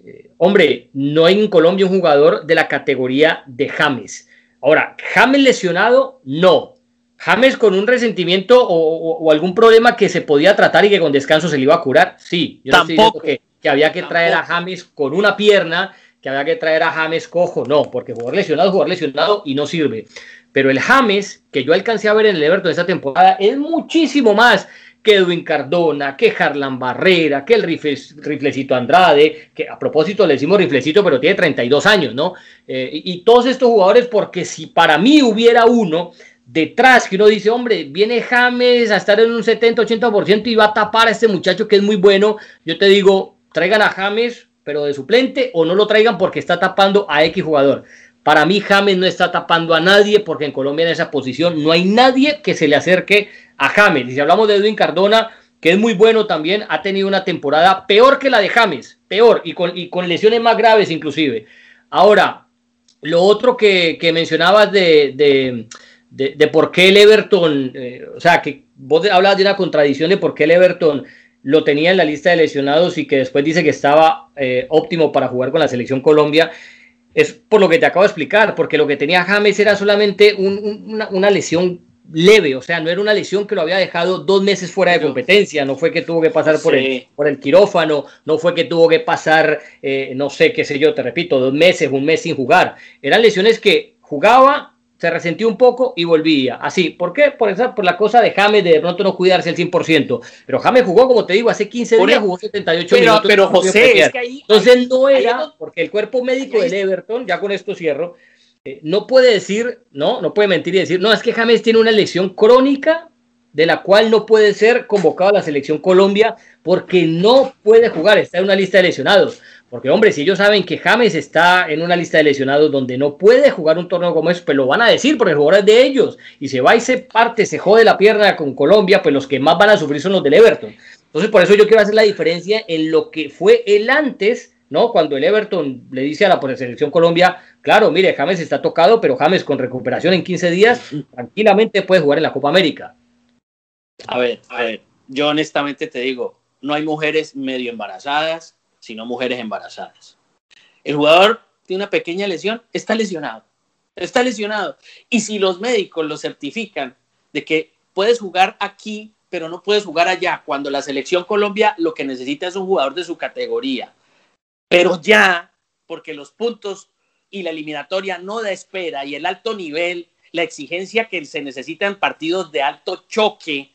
Eh, hombre, no hay en Colombia un jugador de la categoría de James. Ahora, James lesionado, no. James con un resentimiento o, algún problema que se podía tratar y que con descanso se le iba a curar, sí. Yo Tampoco. que, había que traer a James con una pierna, que había que traer a James cojo, no, porque jugador lesionado, jugador lesionado y no sirve. Pero el James, que yo alcancé a ver en el Everton esta temporada, es muchísimo más que Edwin Cardona, que Harlan Barrera, que el riflecito Andrade, que a propósito le decimos riflecito, pero tiene 32 años, ¿no? Eh, y, todos estos jugadores, porque si para mí hubiera uno detrás que uno dice, hombre, viene James a estar en un 70-80% y va a tapar a este muchacho que es muy bueno, yo te digo, traigan a James, pero de suplente, o no lo traigan porque está tapando a X jugador. Para mí James no está tapando a nadie porque en Colombia en esa posición no hay nadie que se le acerque a James. Y si hablamos de Edwin Cardona, que es muy bueno también, ha tenido una temporada peor que la de James, peor, y con, y con lesiones más graves inclusive. Ahora, lo otro que, mencionabas de, por qué el Everton, eh, o sea, que vos hablabas de una contradicción de por qué el Everton lo tenía en la lista de lesionados y que después dice que estaba eh, óptimo para jugar con la selección Colombia es por lo que te acabo de explicar, porque lo que tenía James era solamente una, lesión leve, o sea, no era una lesión que lo había dejado dos meses fuera de competencia, no fue que tuvo que pasar por, el, por el quirófano, no fue que tuvo que pasar, eh, no sé, qué sé yo, te repito, dos meses, un mes sin jugar. Eran lesiones que jugaba, se resentió un poco y volvía. Así, ¿por qué? Por, esa, por la cosa de James de, de pronto no cuidarse al 100%. Pero James jugó, como te digo, hace 15 días, jugó 78 pero, minutos. Pero José, es que ahí, Entonces no era, porque el cuerpo médico del Everton, ya con esto cierro, eh, no puede decir, no, no puede mentir y decir, no, es que James tiene una lesión crónica de la cual no puede ser convocado a la selección Colombia porque no puede jugar, está en una lista de lesionados. Porque, hombre, si ellos saben que James está en una lista de lesionados donde no puede jugar un torneo como eso, pues lo van a decir porque el jugador es de ellos. Y se va y se parte, se jode la pierna con Colombia, pues los que más van a sufrir son los del Everton. Entonces, por eso yo quiero hacer la diferencia en lo que fue el antes, ¿no? Cuando el Everton le dice a la selección Colombia, claro, mire, James está tocado, pero James con recuperación en 15 días, tranquilamente puede jugar en la Copa América. A ver, a ver, yo honestamente te digo, no hay mujeres medio embarazadas sino mujeres embarazadas. El jugador tiene una pequeña lesión, está lesionado, está lesionado. Y si los médicos lo certifican de que puedes jugar aquí, pero no puedes jugar allá, cuando la selección Colombia lo que necesita es un jugador de su categoría, pero ya, porque los puntos y la eliminatoria no da espera y el alto nivel, la exigencia que se necesita en partidos de alto choque,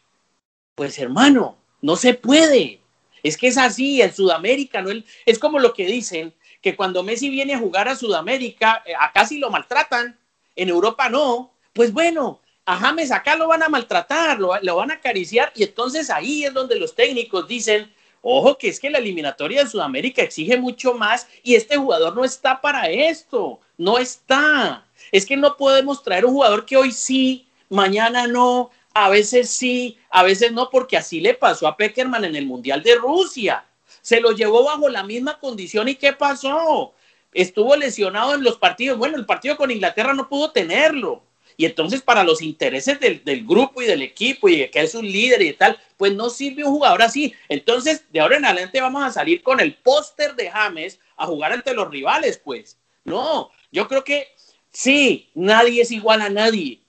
pues hermano, no se puede. Es que es así, en Sudamérica, ¿no? es como lo que dicen, que cuando Messi viene a jugar a Sudamérica, eh, acá sí lo maltratan, en Europa no. Pues bueno, a James acá lo van a maltratar, lo, lo van a acariciar y entonces ahí es donde los técnicos dicen, ojo que es que la eliminatoria de Sudamérica exige mucho más y este jugador no está para esto, no está. Es que no podemos traer un jugador que hoy sí, mañana no, a veces sí, a veces no, porque así le pasó a Peckerman en el Mundial de Rusia. Se lo llevó bajo la misma condición y ¿qué pasó? Estuvo lesionado en los partidos. Bueno, el partido con Inglaterra no pudo tenerlo. Y entonces para los intereses del, grupo y del equipo y de que es un líder y tal, pues no sirve un jugador así. Entonces, de ahora en adelante vamos a salir con el póster de James a jugar ante los rivales, pues. No, yo creo que sí, nadie es igual a nadie.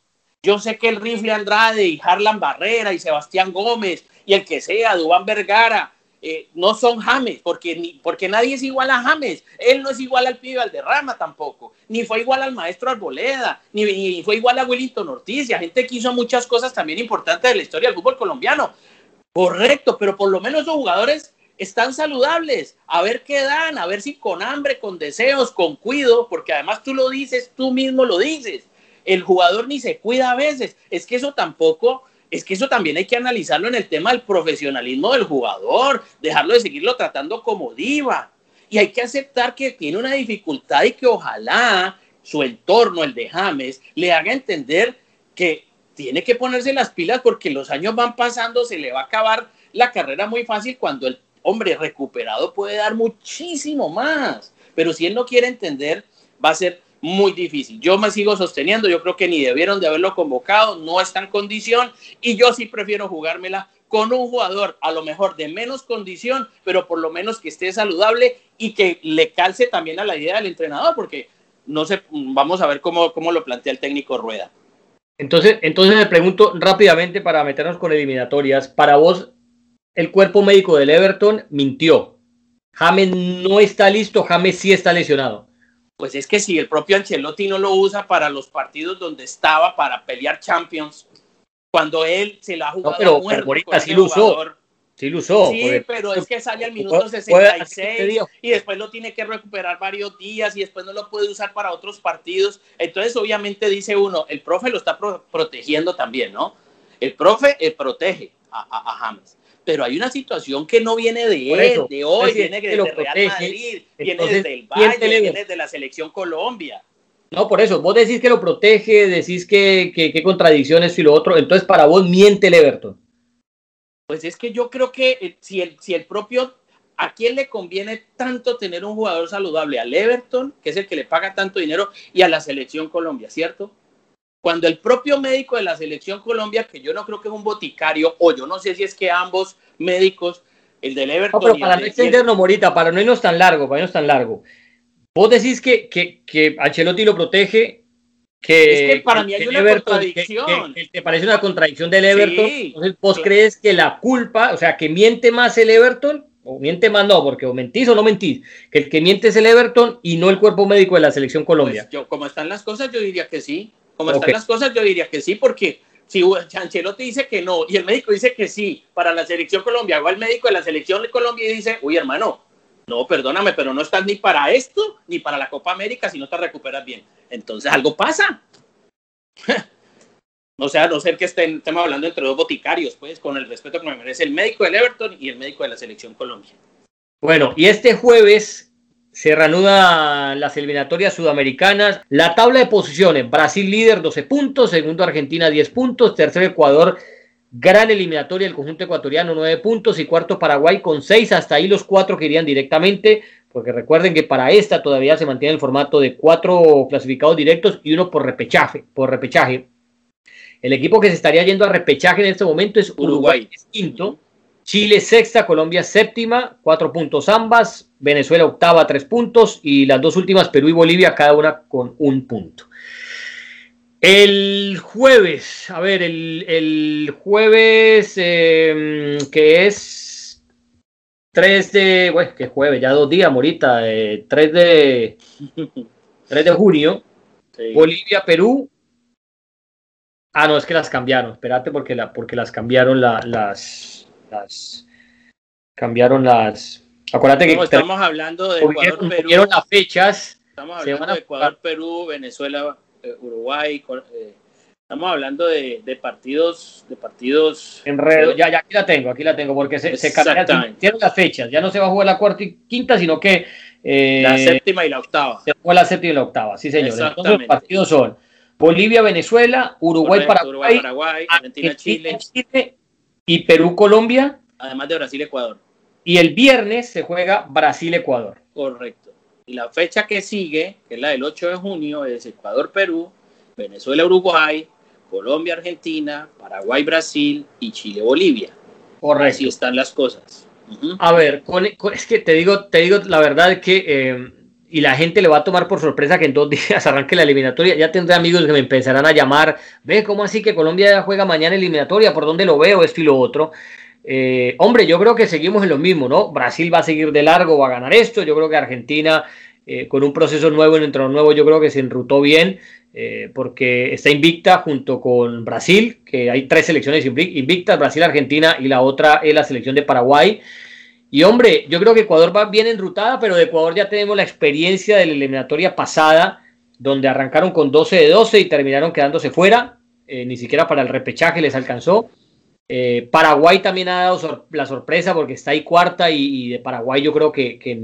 Yo sé que el Rifle Andrade y Harlan Barrera y Sebastián Gómez y el que sea, Dubán Vergara, eh, no son James, porque, ni, porque nadie es igual a James. Él no es igual al pibe Valderrama tampoco, ni fue igual al maestro Arboleda, ni, fue igual a Willington Ortiz, a gente que hizo muchas cosas también importantes de la historia del fútbol colombiano. Correcto, pero por lo menos los jugadores están saludables, a ver qué dan, a ver si con hambre, con deseos, con cuido, porque además tú lo dices, tú mismo lo dices. El jugador ni se cuida a veces. Es que eso tampoco es que eso también hay que analizarlo en el tema del profesionalismo del jugador, dejarlo de seguirlo tratando como diva. Y hay que aceptar que tiene una dificultad y que ojalá su entorno, el de James, le haga entender que tiene que ponerse las pilas porque los años van pasando, se le va a acabar la carrera muy fácil cuando el hombre recuperado puede dar muchísimo más. Pero si él no quiere entender, va a ser muy difícil. Yo me sigo sosteniendo, yo creo que ni debieron de haberlo convocado, no está en condición y yo sí prefiero jugármela con un jugador a lo mejor de menos condición, pero por lo menos que esté saludable y que le calce también a la idea del entrenador, porque no sé, vamos a ver cómo, cómo lo plantea el técnico Rueda. Entonces, entonces me pregunto rápidamente para meternos con eliminatorias, para vos, el cuerpo médico del Everton mintió. James no está listo, James sí está lesionado pues es que si el propio Ancelotti no lo usa para los partidos donde estaba para pelear Champions, cuando él se la ha jugado no, pero, ahorita sí lo usó. Sí lo usó. Sí, pero es que sale al minuto 66 y después lo tiene que recuperar varios días y después no lo puede usar para otros partidos. Entonces, obviamente dice uno, el profe lo está protegiendo también, ¿no? El profe eh, protege a, a, a James pero hay una situación que no viene de él, de hoy, viene de, Real Madrid, viene desde el Valle, viene de la selección Colombia. No, por eso, vos decís que lo protege, decís que, qué contradicciones y lo otro, entonces para vos miente el Everton. Pues es que yo creo que eh, si el, si el propio, ¿a quién le conviene tanto tener un jugador saludable? Al Everton, que es el que le paga tanto dinero, y a la selección Colombia, ¿cierto? Cuando el propio médico de la selección Colombia, que yo no creo que es un boticario, o yo no sé si es que ambos médicos, el del Everton. No, pero para no extendernos, Morita, para no irnos tan largo, para no irnos tan largo. Vos decís que, que, que Ancelotti lo protege, que, es que para mí hay una contradicción. Que, te parece una contradicción del Everton. Entonces, ¿vos crees que la culpa, o sea, que miente más el Everton? O miente más no, porque o mentís o no mentís. Que el que miente es el Everton y no el cuerpo médico de la selección Colombia. Pues yo, como están las cosas, yo diría que sí. Como están las cosas, yo diría que sí, porque si Ancelotti dice que no y el médico dice que sí para la selección Colombia, va el médico de la selección de Colombia y dice, uy hermano, no, perdóname, pero no estás ni para esto ni para la Copa América si no te recuperas bien. Entonces algo pasa. O sea, no ser que estén, estemos hablando entre dos boticarios, pues, con el respeto que me merece el médico del Everton y el médico de la selección Colombia. Bueno, y este jueves se reanudan las eliminatorias sudamericanas. La tabla de posiciones, Brasil líder 12 puntos, segundo Argentina 10 puntos, tercero Ecuador, gran eliminatoria el conjunto ecuatoriano 9 puntos y cuarto Paraguay con 6, hasta ahí los cuatro que irían directamente, porque recuerden que para esta todavía se mantiene el formato de cuatro clasificados directos y uno por repechaje, por repechaje. El equipo que se estaría yendo a repechaje en este momento es Uruguay, Uruguay quinto Chile sexta, Colombia séptima, cuatro puntos ambas, Venezuela octava, tres puntos y las dos últimas, Perú y Bolivia, cada una con un punto. El jueves, a ver, el, jueves em, que es 3 de, bueno, que jueves, ya dos días, Morita, eh, 3 de 3 de junio, sí. Bolivia, Perú. Ah, no, es que las cambiaron, espérate porque, la, porque las cambiaron la, las, las, cambiaron las, acuérdate que... Estamos hablando de Ecuador, Perú. las fechas. Estamos hablando de Ecuador, Perú, Venezuela, eh, Uruguay, eh, Estamos hablando de, de, partidos, de partidos. Enredo, ya, ya aquí la tengo, aquí la tengo, porque se, se cambiaron las fechas. Ya no se va a jugar la cuarta y quinta, sino que eh, la séptima y la octava. Se juega la séptima y la octava, sí señor. Entonces los partidos son Bolivia, Venezuela, Uruguay, Correcto, Paraguay, Uruguay, Paraguay Argentina, Chile. Chile y Perú, Colombia. Además de Brasil, Ecuador. Y el viernes se juega Brasil, Ecuador. Correcto. Y la fecha que sigue, que es la del 8 de junio, es Ecuador, Perú, Venezuela, Uruguay, Colombia, Argentina, Paraguay, Brasil y Chile, Bolivia. Correcto. Así están las cosas. Uh -huh. A ver, con, con, es que te digo, te digo la verdad que eh, y la gente le va a tomar por sorpresa que en dos días arranque la eliminatoria. Ya tendré amigos que me empezarán a llamar. Ve, ¿cómo así que Colombia juega mañana eliminatoria? ¿Por dónde lo veo? Esto y lo otro. Eh, hombre, yo creo que seguimos en lo mismo, ¿no? Brasil va a seguir de largo, va a ganar esto. Yo creo que Argentina, eh, con un proceso nuevo, en entrenador nuevo, yo creo que se enrutó bien. Eh, porque está invicta junto con Brasil, que hay tres selecciones invictas, Brasil, Argentina y la otra es la selección de Paraguay. Y hombre, yo creo que Ecuador va bien enrutada, pero de Ecuador ya tenemos la experiencia de la eliminatoria pasada, donde arrancaron con 12 de 12 y terminaron quedándose fuera, eh, ni siquiera para el repechaje les alcanzó. Eh, Paraguay también ha dado sor la sorpresa porque está ahí cuarta y, de Paraguay yo creo que,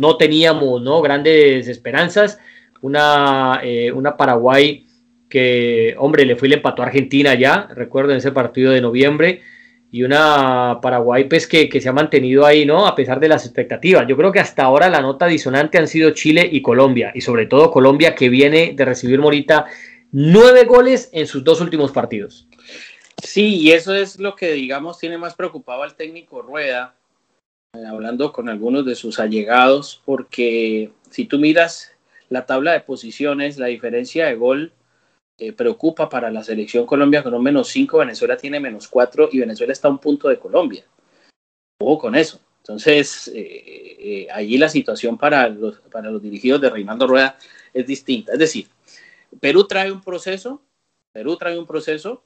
no teníamos ¿no? grandes esperanzas una, eh, una Paraguay que, hombre, le fue y le empató a Argentina ya, recuerdo en ese partido de noviembre, y una Paraguay pues que, que, se ha mantenido ahí, ¿no? A pesar de las expectativas. Yo creo que hasta ahora la nota disonante han sido Chile y Colombia, y sobre todo Colombia que viene de recibir Morita nueve goles en sus dos últimos partidos. Sí, y eso es lo que, digamos, tiene más preocupado al técnico Rueda, eh, hablando con algunos de sus allegados, porque si tú miras la tabla de posiciones, la diferencia de gol eh, preocupa para la selección Colombia con un menos 5, Venezuela tiene menos 4 y Venezuela está a un punto de Colombia. Ojo con eso. Entonces, eh, eh, allí la situación para los, para los dirigidos de Reinaldo Rueda es distinta. Es decir, Perú trae un proceso, Perú trae un proceso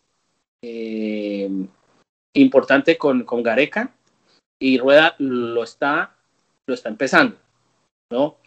importante con, con Gareca y Rueda lo está, lo está empezando, ¿no?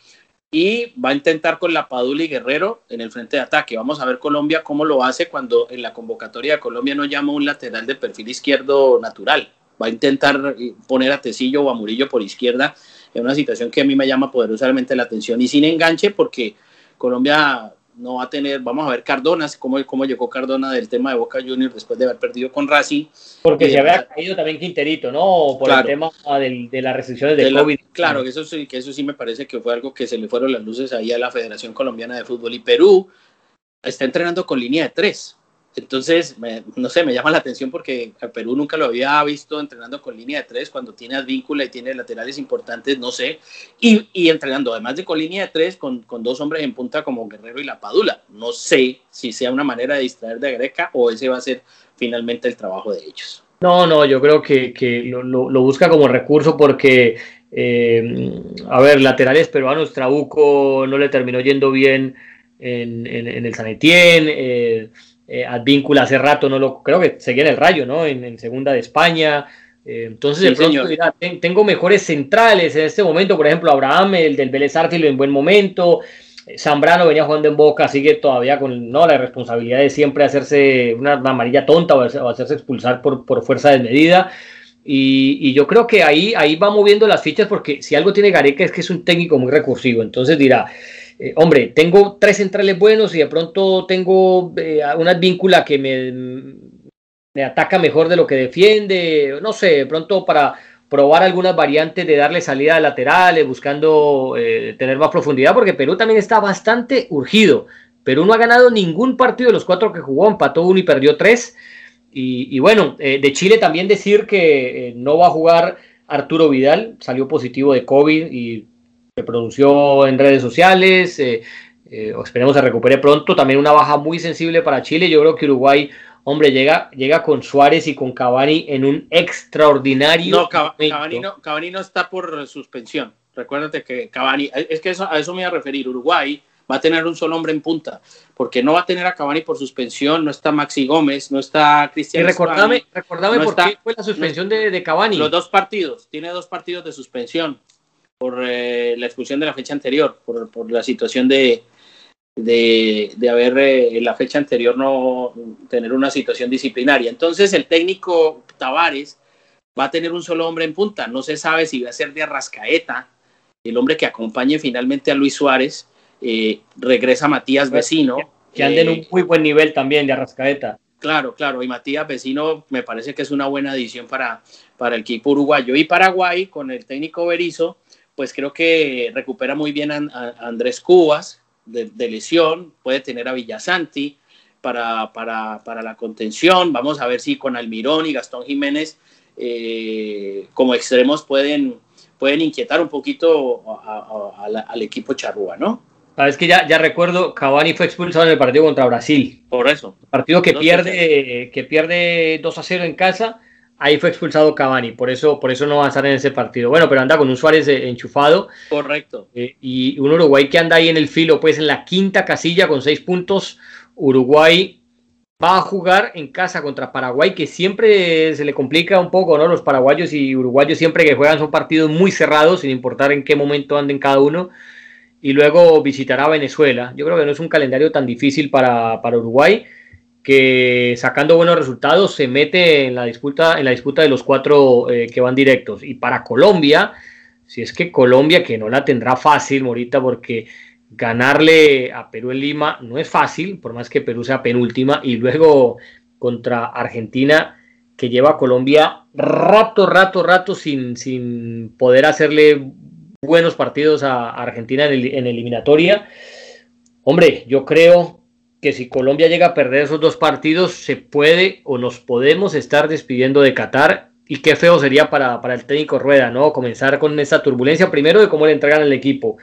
Y va a intentar con la Padula y Guerrero en el frente de ataque. Vamos a ver Colombia cómo lo hace cuando en la convocatoria de Colombia no llama un lateral de perfil izquierdo natural. Va a intentar poner a Tecillo o a Murillo por izquierda en una situación que a mí me llama poderosamente la atención y sin enganche porque Colombia no va a tener, vamos a ver Cardona, cómo, cómo llegó Cardona del tema de Boca Juniors después de haber perdido con Racing. Porque se había caído también Quinterito, ¿no? Por claro, el tema del, de las restricciones de, de COVID. La, claro, que eso, sí, que eso sí me parece que fue algo que se le fueron las luces ahí a la Federación Colombiana de Fútbol. Y Perú está entrenando con línea de tres. Entonces, me, no sé, me llama la atención porque Perú nunca lo había visto entrenando con línea de tres, cuando tiene advíncula y tiene laterales importantes, no sé, y, y entrenando además de con línea de tres, con, con, dos hombres en punta como Guerrero y La Padula. No sé si sea una manera de distraer de Greca o ese va a ser finalmente el trabajo de ellos. No, no, yo creo que, que lo, lo, busca como recurso porque, eh, a ver, laterales peruanos, Trabuco no le terminó yendo bien en, en, el San Etienne, eh, eh, Advíncula hace rato no lo creo que seguía en el Rayo, ¿no? En, en segunda de España. Eh, entonces, sí, de pronto, dirá, ten, tengo mejores centrales en este momento, por ejemplo, Abraham, el del Vélez Arfilo en buen momento. Eh, Zambrano venía jugando en Boca, sigue todavía con ¿no? la responsabilidad de siempre hacerse una, una amarilla tonta o, o, hacerse expulsar por, por fuerza desmedida. Y, y, yo creo que ahí, ahí va moviendo las fichas porque si algo tiene Gareca es que es un técnico muy recursivo. Entonces dirá, eh, hombre, tengo tres centrales buenos y de pronto tengo eh, una víncula que me, ataca mejor de lo que defiende, no sé, de pronto para probar algunas variantes de darle salida a laterales, buscando eh, tener más profundidad, porque Perú también está bastante urgido. Perú no ha ganado ningún partido de los cuatro que jugó, empató uno y perdió tres. Y, bueno, de Chile también decir que no va a jugar Arturo Vidal, salió positivo de COVID y se pronunció en redes sociales, eh, eh, esperemos se recupere pronto, también una baja muy sensible para Chile, yo creo que Uruguay hombre, llega, llega con Suárez y con Cavani en un extraordinario. No, Cavani no, Cavani no está por suspensión. Recuérdate que Cavani, es que eso, a eso me iba a referir. Uruguay va a tener un solo hombre en punta, porque no va a tener a Cavani por suspensión, no está Maxi Gómez, no está Cristian. Y recordame, recordame por qué fue la suspensión de, de, Cavani. Los dos partidos, tiene dos partidos de suspensión por eh, la expulsión de la fecha anterior, por, por la situación de, de, de haber eh, en la fecha anterior no tener una situación disciplinaria. Entonces el técnico Tavares va a tener un solo hombre en punta, no se sabe si va a ser de Arrascaeta, el hombre que acompañe finalmente a Luis Suárez, eh, regresa Matías pues, Vecino. Que anda en un eh, muy buen nivel también de Arrascaeta. Claro, claro, y Matías Vecino me parece que es una buena adición para, para el equipo uruguayo. Y Paraguay, con el técnico Berizo, pues creo que recupera muy bien a, Andrés Cubas de, lesión, puede tener a Villasanti para, para, para, la contención. Vamos a ver si con Almirón y Gastón Jiménez eh, como extremos pueden, pueden inquietar un poquito al equipo charrúa, ¿no? Sabes que ya, ya recuerdo, Cavani fue expulsado en el partido contra Brasil. Por eso. partido que pierde, que pierde 2 a 0 en casa, ahí fue expulsado Cavani, por eso, por eso no va a estar en ese partido. Bueno, pero anda con un Suárez eh, enchufado. Correcto. Eh, y un Uruguay que anda ahí en el filo, pues en la quinta casilla con seis puntos. Uruguay va a jugar en casa contra Paraguay, que siempre se le complica un poco, ¿no? Los paraguayos y uruguayos siempre que juegan son partidos muy cerrados, sin importar en qué momento anden cada uno y luego visitará Venezuela. Yo creo que no es un calendario tan difícil para, Uruguay, que sacando buenos resultados se mete en la disputa, en la disputa de los cuatro eh, que van directos. Y para Colombia, si es que Colombia, que no la tendrá fácil, Morita, porque ganarle a Perú en Lima no es fácil, por más que Perú sea penúltima, y luego contra Argentina, que lleva a Colombia rato, rato, rato sin, sin poder hacerle buenos partidos a Argentina en, eliminatoria. Hombre, yo creo que si Colombia llega a perder esos dos partidos, se puede o nos podemos estar despidiendo de Qatar. Y qué feo sería para, el técnico Rueda, ¿no? Comenzar con esa turbulencia, primero de cómo le entregan el equipo.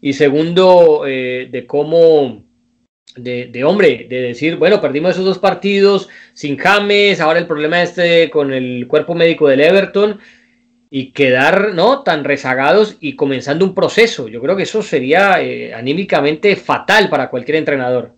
Y segundo, eh, de cómo, de, de, hombre, de decir, bueno, perdimos esos dos partidos sin James, ahora el problema este con el cuerpo médico del Everton y quedar no tan rezagados y comenzando un proceso. Yo creo que eso sería eh, anímicamente fatal para cualquier entrenador.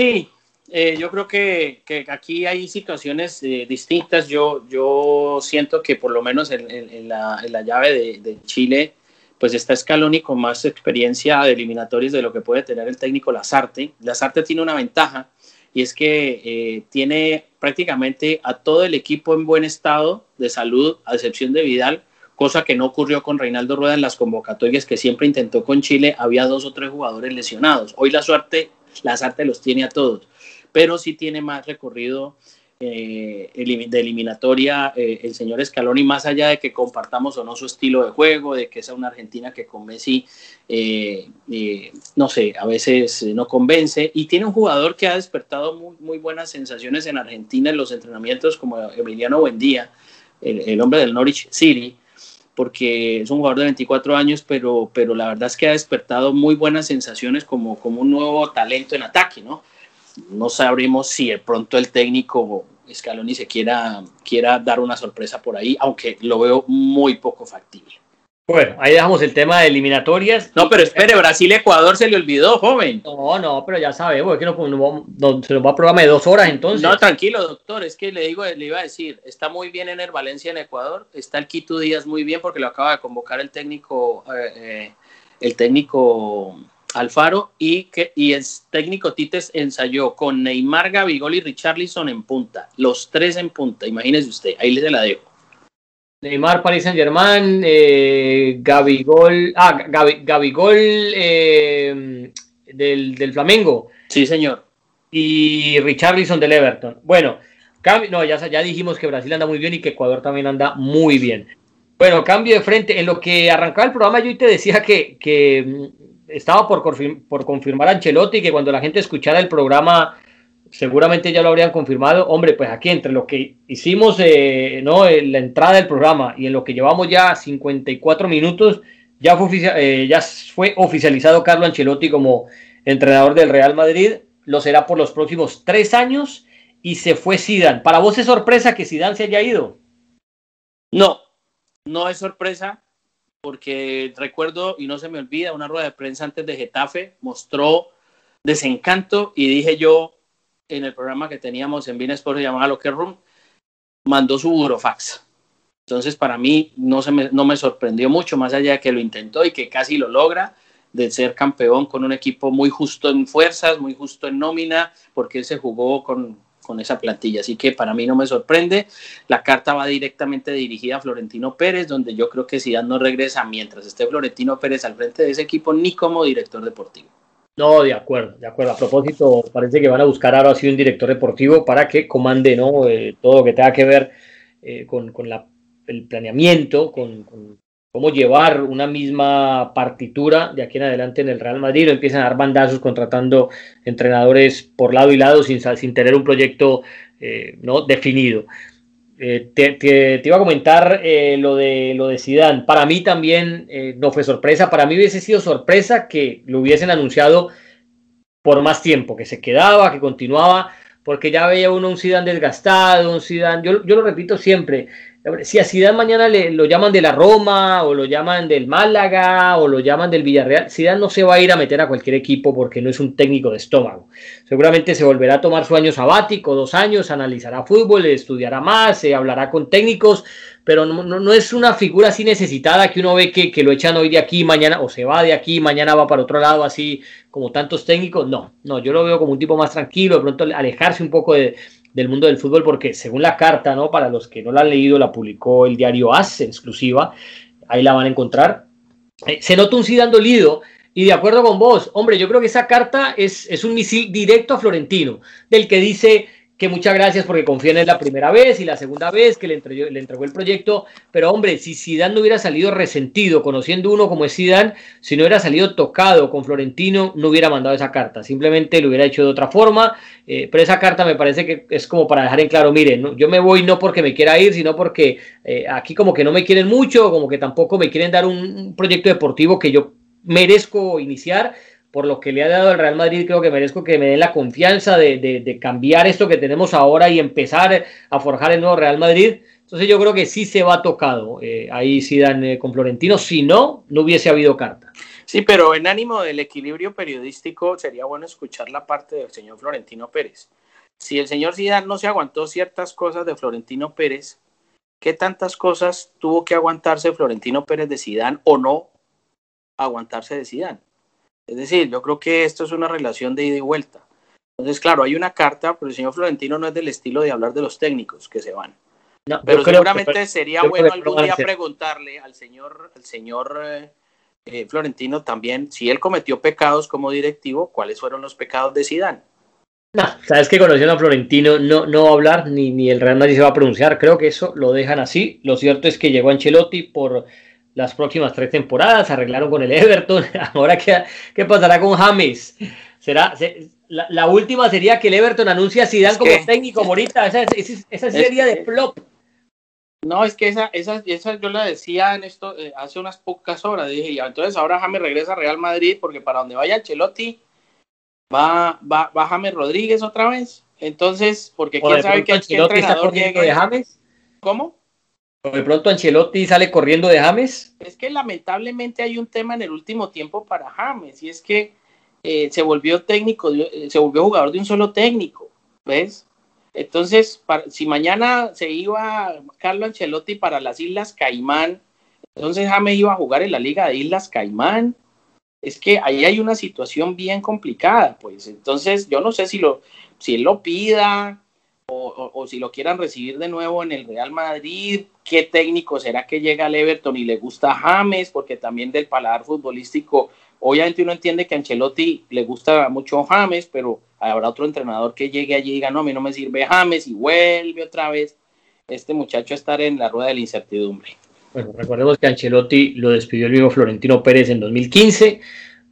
Sí, eh, yo creo que, aquí hay situaciones eh, distintas. Yo, yo siento que por lo menos en, la, llave de, Chile, pues está Scaloni con más experiencia de eliminatorios de lo que puede tener el técnico Lazarte. Lazarte tiene una ventaja y es que eh, tiene prácticamente a todo el equipo en buen estado de salud, a excepción de Vidal, cosa que no ocurrió con Reinaldo Rueda en las convocatorias que siempre intentó con Chile, había dos o tres jugadores lesionados. Hoy la suerte, la suerte los tiene a todos, pero sí tiene más recorrido eh, de eliminatoria eh, el señor Scaloni, más allá de que compartamos o no su estilo de juego, de que sea una Argentina que con Messi, eh, no sé, a veces no convence, y tiene un jugador que ha despertado muy, muy, buenas sensaciones en Argentina en los entrenamientos, como Emiliano Buendía, el hombre del Norwich City, porque es un jugador de 24 años, pero, pero la verdad es que ha despertado muy buenas sensaciones como, como un nuevo talento en ataque, ¿no? no sabremos si de pronto el técnico Scaloni se quiera, quiera dar una sorpresa por ahí, aunque lo veo muy poco factible. Bueno, ahí dejamos el tema de eliminatorias. No, pero espere, Brasil-Ecuador se le olvidó, joven. No, no, pero ya sabemos, que no, se nos va a programa de dos horas entonces. No, tranquilo, doctor, es que le digo, le iba a decir, está muy bien en el Valencia en Ecuador, está el Quito Díaz muy bien porque lo acaba de convocar el técnico, eh, eh, el técnico Alfaro y, que, y el técnico Tites ensayó con Neymar, Gabigol y Richarlison en punta, los tres en punta, imagínese usted, ahí le la dejo. Neymar, Paris Saint Germain, eh, Gabigol, ah, Gabigol eh, del, del, Flamengo. Sí, señor. Y Richarlison del Everton. Bueno, no, ya, ya dijimos que Brasil anda muy bien y que Ecuador también anda muy bien. Bueno, cambio de frente. En lo que arrancaba el programa, yo te decía que, que estaba por, por confirmar a Ancelotti, que cuando la gente escuchara el programa seguramente ya lo habrían confirmado. Hombre, pues aquí entre lo que hicimos eh, ¿no? en la entrada del programa y en lo que llevamos ya 54 minutos, ya fue, eh, ya fue oficializado Carlo Ancelotti como entrenador del Real Madrid. lo será por los próximos tres años y se fue Zidane. ¿Para vos es sorpresa que Zidane se haya ido? No, no es sorpresa porque recuerdo y no se me olvida una rueda de prensa antes de Getafe mostró desencanto y dije yo en el programa que teníamos en Bean Sports llamado Locker Room mandó su burofax. Entonces para mí no, se me, no me sorprendió mucho, más allá de que lo intentó y que casi lo logra, de ser campeón con un equipo muy justo en fuerzas, muy justo en nómina, porque él se jugó con, con esa plantilla. Así que para mí no me sorprende. La carta va directamente dirigida a Florentino Pérez, donde yo creo que Zidane no regresa mientras esté Florentino Pérez al frente de ese equipo, ni como director deportivo. No, de acuerdo, de acuerdo. A propósito, parece que van a buscar ahora así un director deportivo para que comande ¿no? Eh, todo lo que tenga que ver eh, con, con la, el planeamiento, con, con, cómo llevar una misma partitura de aquí en adelante en el Real Madrid, empiezan a dar bandazos contratando entrenadores por lado y lado sin, sin tener un proyecto eh, ¿no? definido. Eh, te, te, iba a comentar eh, lo de lo de Zidane. Para mí también eh, no fue sorpresa. Para mí hubiese sido sorpresa que lo hubiesen anunciado por más tiempo, que se quedaba, que continuaba, porque ya veía uno un Zidane desgastado, un Zidane. Yo, yo lo repito siempre. Si a Zidane mañana le, lo llaman de la Roma o lo llaman del Málaga o lo llaman del Villarreal, Zidane no se va a ir a meter a cualquier equipo porque no es un técnico de estómago. Seguramente se volverá a tomar su año sabático, dos años, analizará fútbol, estudiará más, se hablará con técnicos, pero no, no, no, es una figura así necesitada que uno ve que, que, lo echan hoy de aquí, mañana, o se va de aquí, mañana va para otro lado, así como tantos técnicos. No, no, yo lo veo como un tipo más tranquilo, de pronto alejarse un poco de del mundo del fútbol, porque según la carta, ¿no? Para los que no la han leído, la publicó el diario AS exclusiva, ahí la van a encontrar. Eh, se nota un Zidane dolido, y de acuerdo con vos, hombre, yo creo que esa carta es, es un misil directo a Florentino, del que dice que muchas gracias porque confía en la primera vez y la segunda vez que le entregó, el proyecto. Pero hombre, si Zidane no hubiera salido resentido, conociendo uno como es Zidane, si no hubiera salido tocado con Florentino, no hubiera mandado esa carta. Simplemente lo hubiera hecho de otra forma. Eh, pero esa carta me parece que es como para dejar en claro, miren, ¿no? yo me voy no porque me quiera ir, sino porque eh, aquí como que no me quieren mucho, como que tampoco me quieren dar un proyecto deportivo que yo merezco iniciar por lo que le ha dado el Real Madrid, creo que merezco que me den la confianza de, de, cambiar esto que tenemos ahora y empezar a forjar el nuevo Real Madrid. Entonces yo creo que sí se va tocado eh, ahí sí dan eh, con Florentino, si no, no hubiese habido carta. Sí, pero en ánimo del equilibrio periodístico sería bueno escuchar la parte del señor Florentino Pérez. Si el señor Zidane no se aguantó ciertas cosas de Florentino Pérez, ¿qué tantas cosas tuvo que aguantarse Florentino Pérez de Zidane o no aguantarse de Zidane? Es decir, yo creo que esto es una relación de ida y vuelta. Entonces, claro, hay una carta, pero el señor Florentino no es del estilo de hablar de los técnicos que se van. No, pero seguramente que, sería bueno algún día preguntarle al señor, al señor eh, eh, Florentino también, si él cometió pecados como directivo, ¿cuáles fueron los pecados de Sidán? No, sabes que conociendo a Florentino no, no va a hablar ni, ni el Real Madrid se va a pronunciar. Creo que eso lo dejan así. Lo cierto es que llegó Ancelotti por las próximas tres temporadas, arreglaron con el Everton, ahora qué, qué pasará con James. Será, se, la, la, última sería que el Everton anuncia a Zidane como que, técnico, Morita, esa, esa, esa sería de flop. No, es que esa, esa, esa yo la decía en esto eh, hace unas pocas horas, dije, ya, entonces ahora James regresa a Real Madrid porque para donde vaya Chelotti va, va, va James Rodríguez otra vez. Entonces, porque quién sabe qué, qué entrenador llegue. de James. ¿Cómo? De pronto Ancelotti sale corriendo de James. Es que lamentablemente hay un tema en el último tiempo para James y es que eh, se volvió técnico, se volvió jugador de un solo técnico, ¿ves? Entonces, si mañana se iba Carlo Ancelotti para las Islas Caimán, entonces James iba a jugar en la Liga de Islas Caimán. Es que ahí hay una situación bien complicada, pues. Entonces, yo no sé si lo, si él lo pida, o, si lo quieran recibir de nuevo en el Real Madrid, qué técnico será que llega al Everton y le gusta James, porque también del paladar futbolístico, obviamente uno entiende que a Ancelotti le gusta mucho James, pero habrá otro entrenador que llegue allí y diga, no, a mí no me sirve James y vuelve otra vez este muchacho a estar en la rueda de la incertidumbre. Bueno, recordemos que Ancelotti lo despidió el mismo Florentino Pérez en 2015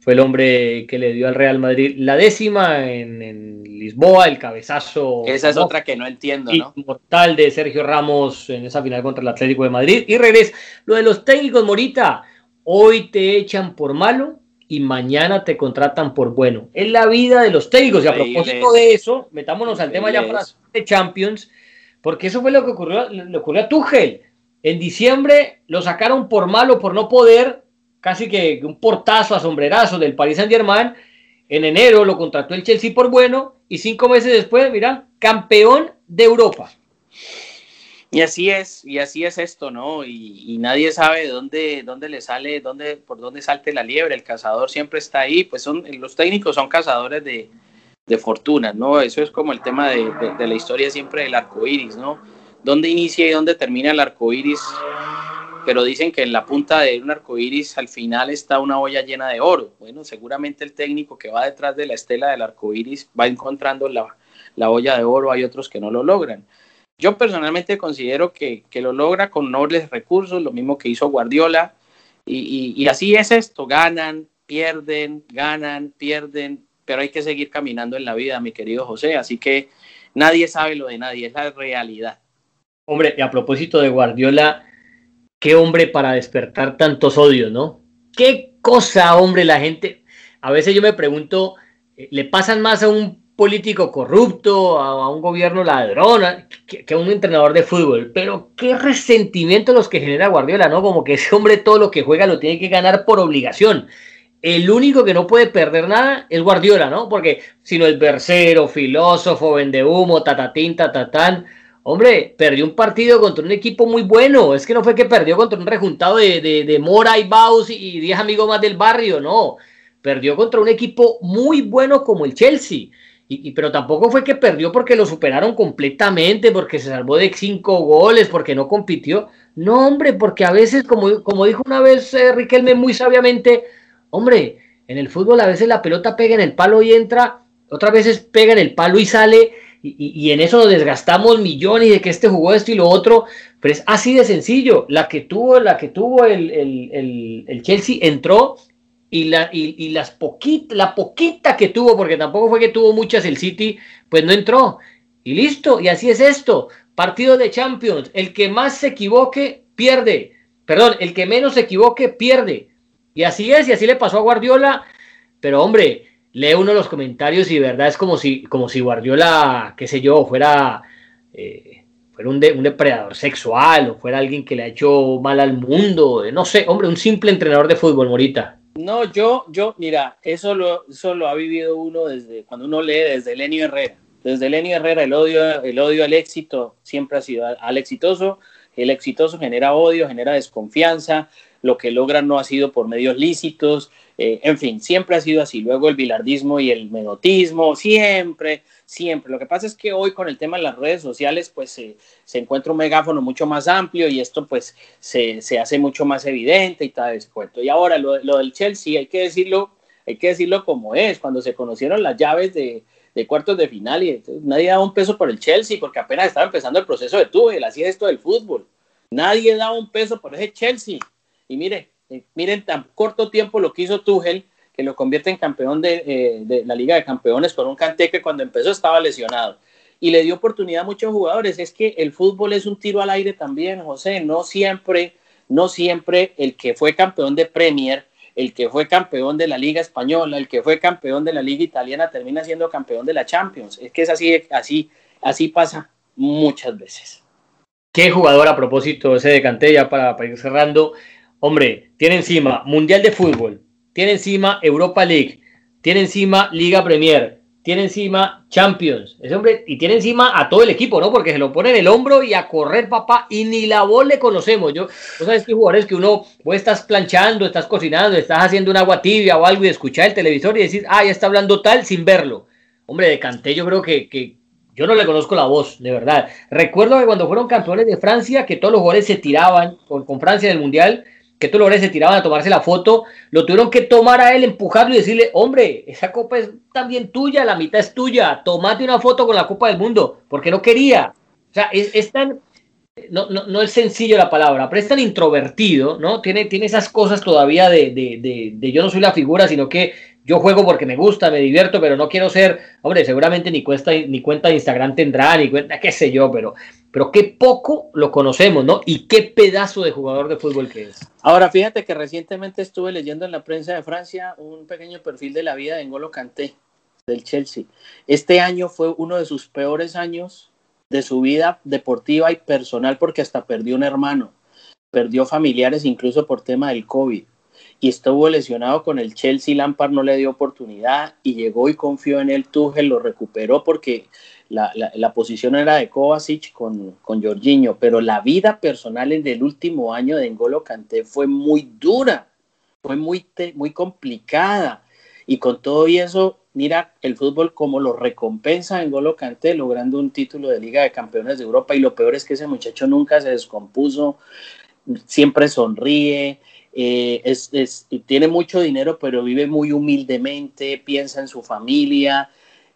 fue el hombre que le dio al Real Madrid la décima en, en Lisboa, el cabezazo. Esa es ¿no? otra que no entiendo, ¿no? Mortal de Sergio Ramos en esa final contra el Atlético de Madrid. Y regresa. Lo de los técnicos, Morita, hoy te echan por malo y mañana te contratan por bueno. Es la vida de los técnicos. Y a propósito de eso, metámonos al tema ya para de Champions, porque eso fue lo que ocurrió, le ocurrió a Tuchel. En diciembre lo sacaron por malo, por no poder, casi que un portazo a sombrerazo del Paris Saint Germain. En enero lo contrató el Chelsea por bueno y cinco meses después, mira, campeón de Europa. Y así es, y así es esto, ¿no? Y, nadie sabe dónde, dónde le sale, dónde, por dónde salte la liebre. El cazador siempre está ahí, pues son, los técnicos son cazadores de, de fortuna, ¿no? Eso es como el tema de, de, la historia siempre del arco iris, ¿no? ¿Dónde inicia y dónde termina el arco iris? Pero dicen que en la punta de un arco iris al final está una olla llena de oro. Bueno, seguramente el técnico que va detrás de la estela del arco iris va encontrando la, la olla de oro, hay otros que no lo logran. Yo personalmente considero que, lo logra con nobles recursos, lo mismo que hizo Guardiola, y, así es esto, ganan, pierden, ganan, pierden, pero hay que seguir caminando en la vida, mi querido José, así que nadie sabe lo de nadie, es la realidad. Hombre, y a propósito de Guardiola, qué hombre para despertar tantos odios, ¿no? Qué cosa, hombre, la gente. A veces yo me pregunto, eh, ¿le pasan más a un político corrupto, a, un gobierno ladrón, que, a un entrenador de fútbol. Pero qué resentimiento los que genera Guardiola, ¿no? Como que ese hombre todo lo que juega lo tiene que ganar por obligación. El único que no puede perder nada es Guardiola, ¿no? Porque si no es versero, filósofo, vende humo, tatatín, tatatán. Hombre, perdió un partido contra un equipo muy bueno. Es que no fue que perdió contra un rejuntado de, de, Mora y Baus y 10 amigos más del barrio, no. Perdió contra un equipo muy bueno como el Chelsea. Y, pero tampoco fue que perdió porque lo superaron completamente, porque se salvó de cinco goles, porque no compitió. No, hombre, porque a veces, como, como dijo una vez eh, Riquelme muy sabiamente, hombre, en el fútbol a veces la pelota pega en el palo y entra, otras veces pega en el palo y sale, y, en eso nos desgastamos millones de que este jugó esto y lo otro, pero es así de sencillo. La que tuvo, la que tuvo el, el, el Chelsea entró y la, y, las poquita, la poquita que tuvo, porque tampoco fue que tuvo muchas el City, pues no entró. Y listo, y así es esto. Partido de Champions, el que más se equivoque, pierde. Perdón, el que menos se equivoque, pierde. Y así es, y así le pasó a Guardiola. Pero hombre, lee uno los comentarios y de verdad es como si, como si Guardiola, qué sé yo, fuera, eh, fuera un, un, depredador sexual o fuera alguien que le ha hecho mal al mundo. No sé, hombre, un simple entrenador de fútbol, Morita. No, yo, yo, mira, eso lo, eso lo ha vivido uno desde cuando uno lee desde Lenio Herrera. Desde Lenio Herrera, el odio, el odio al éxito siempre ha sido al exitoso. El exitoso genera odio, genera desconfianza. Lo que logran no ha sido por medios lícitos. Eh, en fin, siempre ha sido así. Luego el bilardismo y el menotismo, siempre, siempre. Lo que pasa es que hoy con el tema de las redes sociales, pues se encuentra un megáfono mucho más amplio y esto pues se, hace mucho más evidente y tal descuento. Y ahora lo, del Chelsea, hay que decirlo, hay que decirlo como es. Cuando se conocieron las llaves de, cuartos de final y nadie daba un peso por el Chelsea porque apenas estaba empezando el proceso de Tuchel, así es esto del fútbol. Nadie daba un peso por ese Chelsea. Y mire, eh, miren tan corto tiempo lo que hizo Tuchel, que lo convierte en campeón eh, de, la Liga de Campeones con un Kanté que cuando empezó estaba lesionado. Y le dio oportunidad a muchos jugadores. Es que el fútbol es un tiro al aire también, José. No siempre, no siempre el que fue campeón de Premier, el que fue campeón de la Liga Española, el que fue campeón de la Liga Italiana termina siendo campeón de la Champions. Es que es así, así, así pasa muchas veces. Qué jugador a propósito ese de Kanté, ya para ir cerrando Hombre, tiene encima Mundial de Fútbol, tiene encima Europa League, tiene encima Liga Premier, tiene encima Champions, ese hombre, y tiene encima a todo el equipo, ¿no? Porque se lo pone en el hombro y a correr, papá, y ni la voz le conocemos. Yo, vos sabes que jugadores que uno, vos estás planchando, estás cocinando, estás haciendo un agua tibia o algo y escuchar el televisor y decir, ah, ya está hablando tal sin verlo. Hombre, de Canté yo creo que, que yo no le conozco la voz, de verdad. Recuerdo que cuando fueron campeones de Francia, que todos los jugadores se tiraban con, con Francia en el Mundial, que tú lo se tiraban a tomarse la foto, lo tuvieron que tomar a él, empujarlo y decirle, hombre, esa copa es también tuya, la mitad es tuya, tomate una foto con la Copa del Mundo, porque no quería. O sea, es, tan, no, no, no, es sencillo la palabra, pero es tan introvertido, ¿no? Tiene, tiene esas cosas todavía de, de, de, yo no soy la figura, sino que yo juego porque me gusta, me divierto, pero no quiero ser, hombre, seguramente ni, cuesta, ni cuenta de Instagram tendrá, ni cuenta, qué sé yo, pero, pero qué poco lo conocemos, ¿no? Y qué pedazo de jugador de fútbol que es. Ahora, fíjate que recientemente estuve leyendo en la prensa de Francia un pequeño perfil de la vida de N'Golo Kanté, del Chelsea. Este año fue uno de sus peores años de su vida deportiva y personal porque hasta perdió un hermano, perdió familiares incluso por tema del COVID y estuvo lesionado con el Chelsea, Lampard no le dio oportunidad y llegó y confió en él, Tuchel lo recuperó porque la, la, posición era de Kovacic con, con Jorginho, pero la vida personal en el último año de N'Golo Kanté fue muy dura, fue muy, muy complicada y con todo y eso mira el fútbol como lo recompensa en Golo Kanté logrando un título de Liga de Campeones de Europa y lo peor es que ese muchacho nunca se descompuso, siempre sonríe, eh, tiene mucho dinero pero vive muy humildemente, piensa en su familia,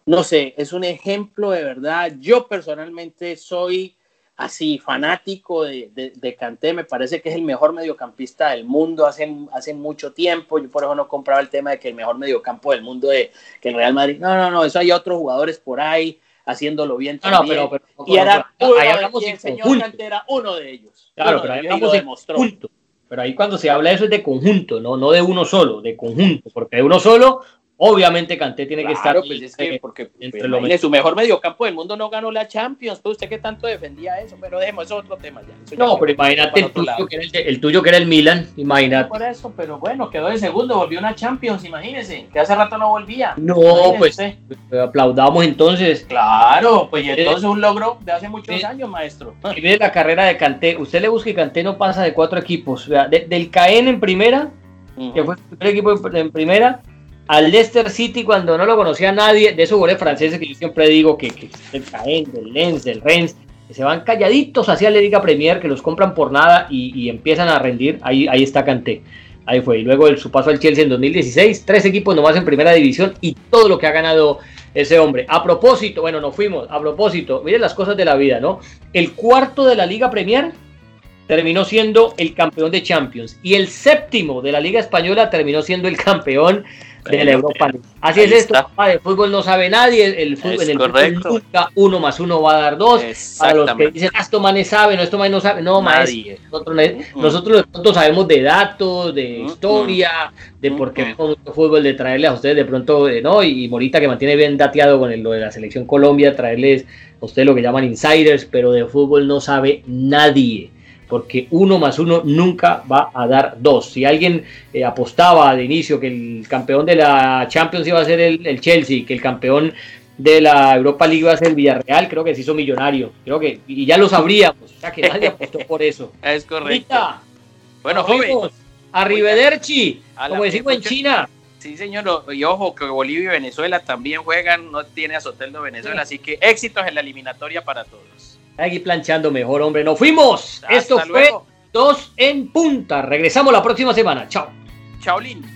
no sé, es un ejemplo de verdad. Yo personalmente soy así fanático de, de, de, Kanté, me parece que es el mejor mediocampista del mundo hace, hace mucho tiempo, yo por eso no compraba el tema de que el mejor mediocampo del mundo de que el Real Madrid, no, no, no, eso hay otros jugadores por ahí haciéndolo bien no, también. No, pero, y era uno ahí hablamos de, el señor Kanté era uno de ellos. Claro, pero ahí hablamos de conjunto. Pero ahí cuando se habla de eso es de conjunto, no, no de uno solo, de conjunto, porque de uno solo Obviamente Canté tiene que estar pues es que porque entre pues, su mejor mediocampo del mundo no ganó la Champions, pues usted que tanto defendía eso, pero dejemos eso otro tema ya. no, pero imagínate el tuyo, que era el, el tuyo, que era el, Milan, imagínate. Por eso, pero bueno, quedó en segundo, volvió una Champions, imagínese, que hace rato no volvía. No, pues, pues aplaudamos entonces. Claro, pues entonces un logro de hace muchos años, maestro. Y mire la carrera de Canté, usted le busca y Canté no pasa de cuatro equipos, del Caen en primera, que fue el primer equipo en primera, al Leicester City cuando no lo conocía nadie, de esos goles franceses que yo siempre digo que, el Caen, del Lens, del Rennes, que se van calladitos hacia la Liga Premier, que los compran por nada y, empiezan a rendir, ahí, ahí está Canté. Ahí fue. Y luego el, su paso al Chelsea en 2016, tres equipos nomás en primera división y todo lo que ha ganado ese hombre. A propósito, bueno, nos fuimos. A propósito, miren las cosas de la vida, ¿no? El cuarto de la Liga Premier terminó siendo el campeón de Champions y el séptimo de la Liga Española terminó siendo el campeón de la Europa Así es esto, de fútbol no sabe nadie, el fútbol, en el fútbol nunca uno más uno va a dar dos. Para los que dicen, ah, esto manes sabe, no, esto manes no sabe, no, nadie. Nosotros, nosotros, nosotros, sabemos de datos, de historia, de por qué fútbol, de traerles a ustedes de pronto, eh, ¿no? Y, Morita que mantiene bien dateado con lo de la selección Colombia, traerles a ustedes lo que llaman insiders, pero de fútbol no sabe nadie porque uno más uno nunca va a dar dos. Si alguien eh, apostaba de inicio que el campeón de la Champions iba a ser el, Chelsea, que el campeón de la Europa League iba a ser el Villarreal, creo que se hizo millonario. Creo que, y ya lo sabríamos, o sea que nadie apostó por eso. Es correcto. bueno, joven. Arrivederci, como decimos en China. Sí, señor, y ojo que Bolivia y Venezuela también juegan, no tiene a Soteldo Venezuela, así que éxitos en la eliminatoria para todos. Aquí planchando mejor, hombre. Nos fuimos. Esto fue dos en punta. Regresamos la próxima semana. Chao. Chaolín.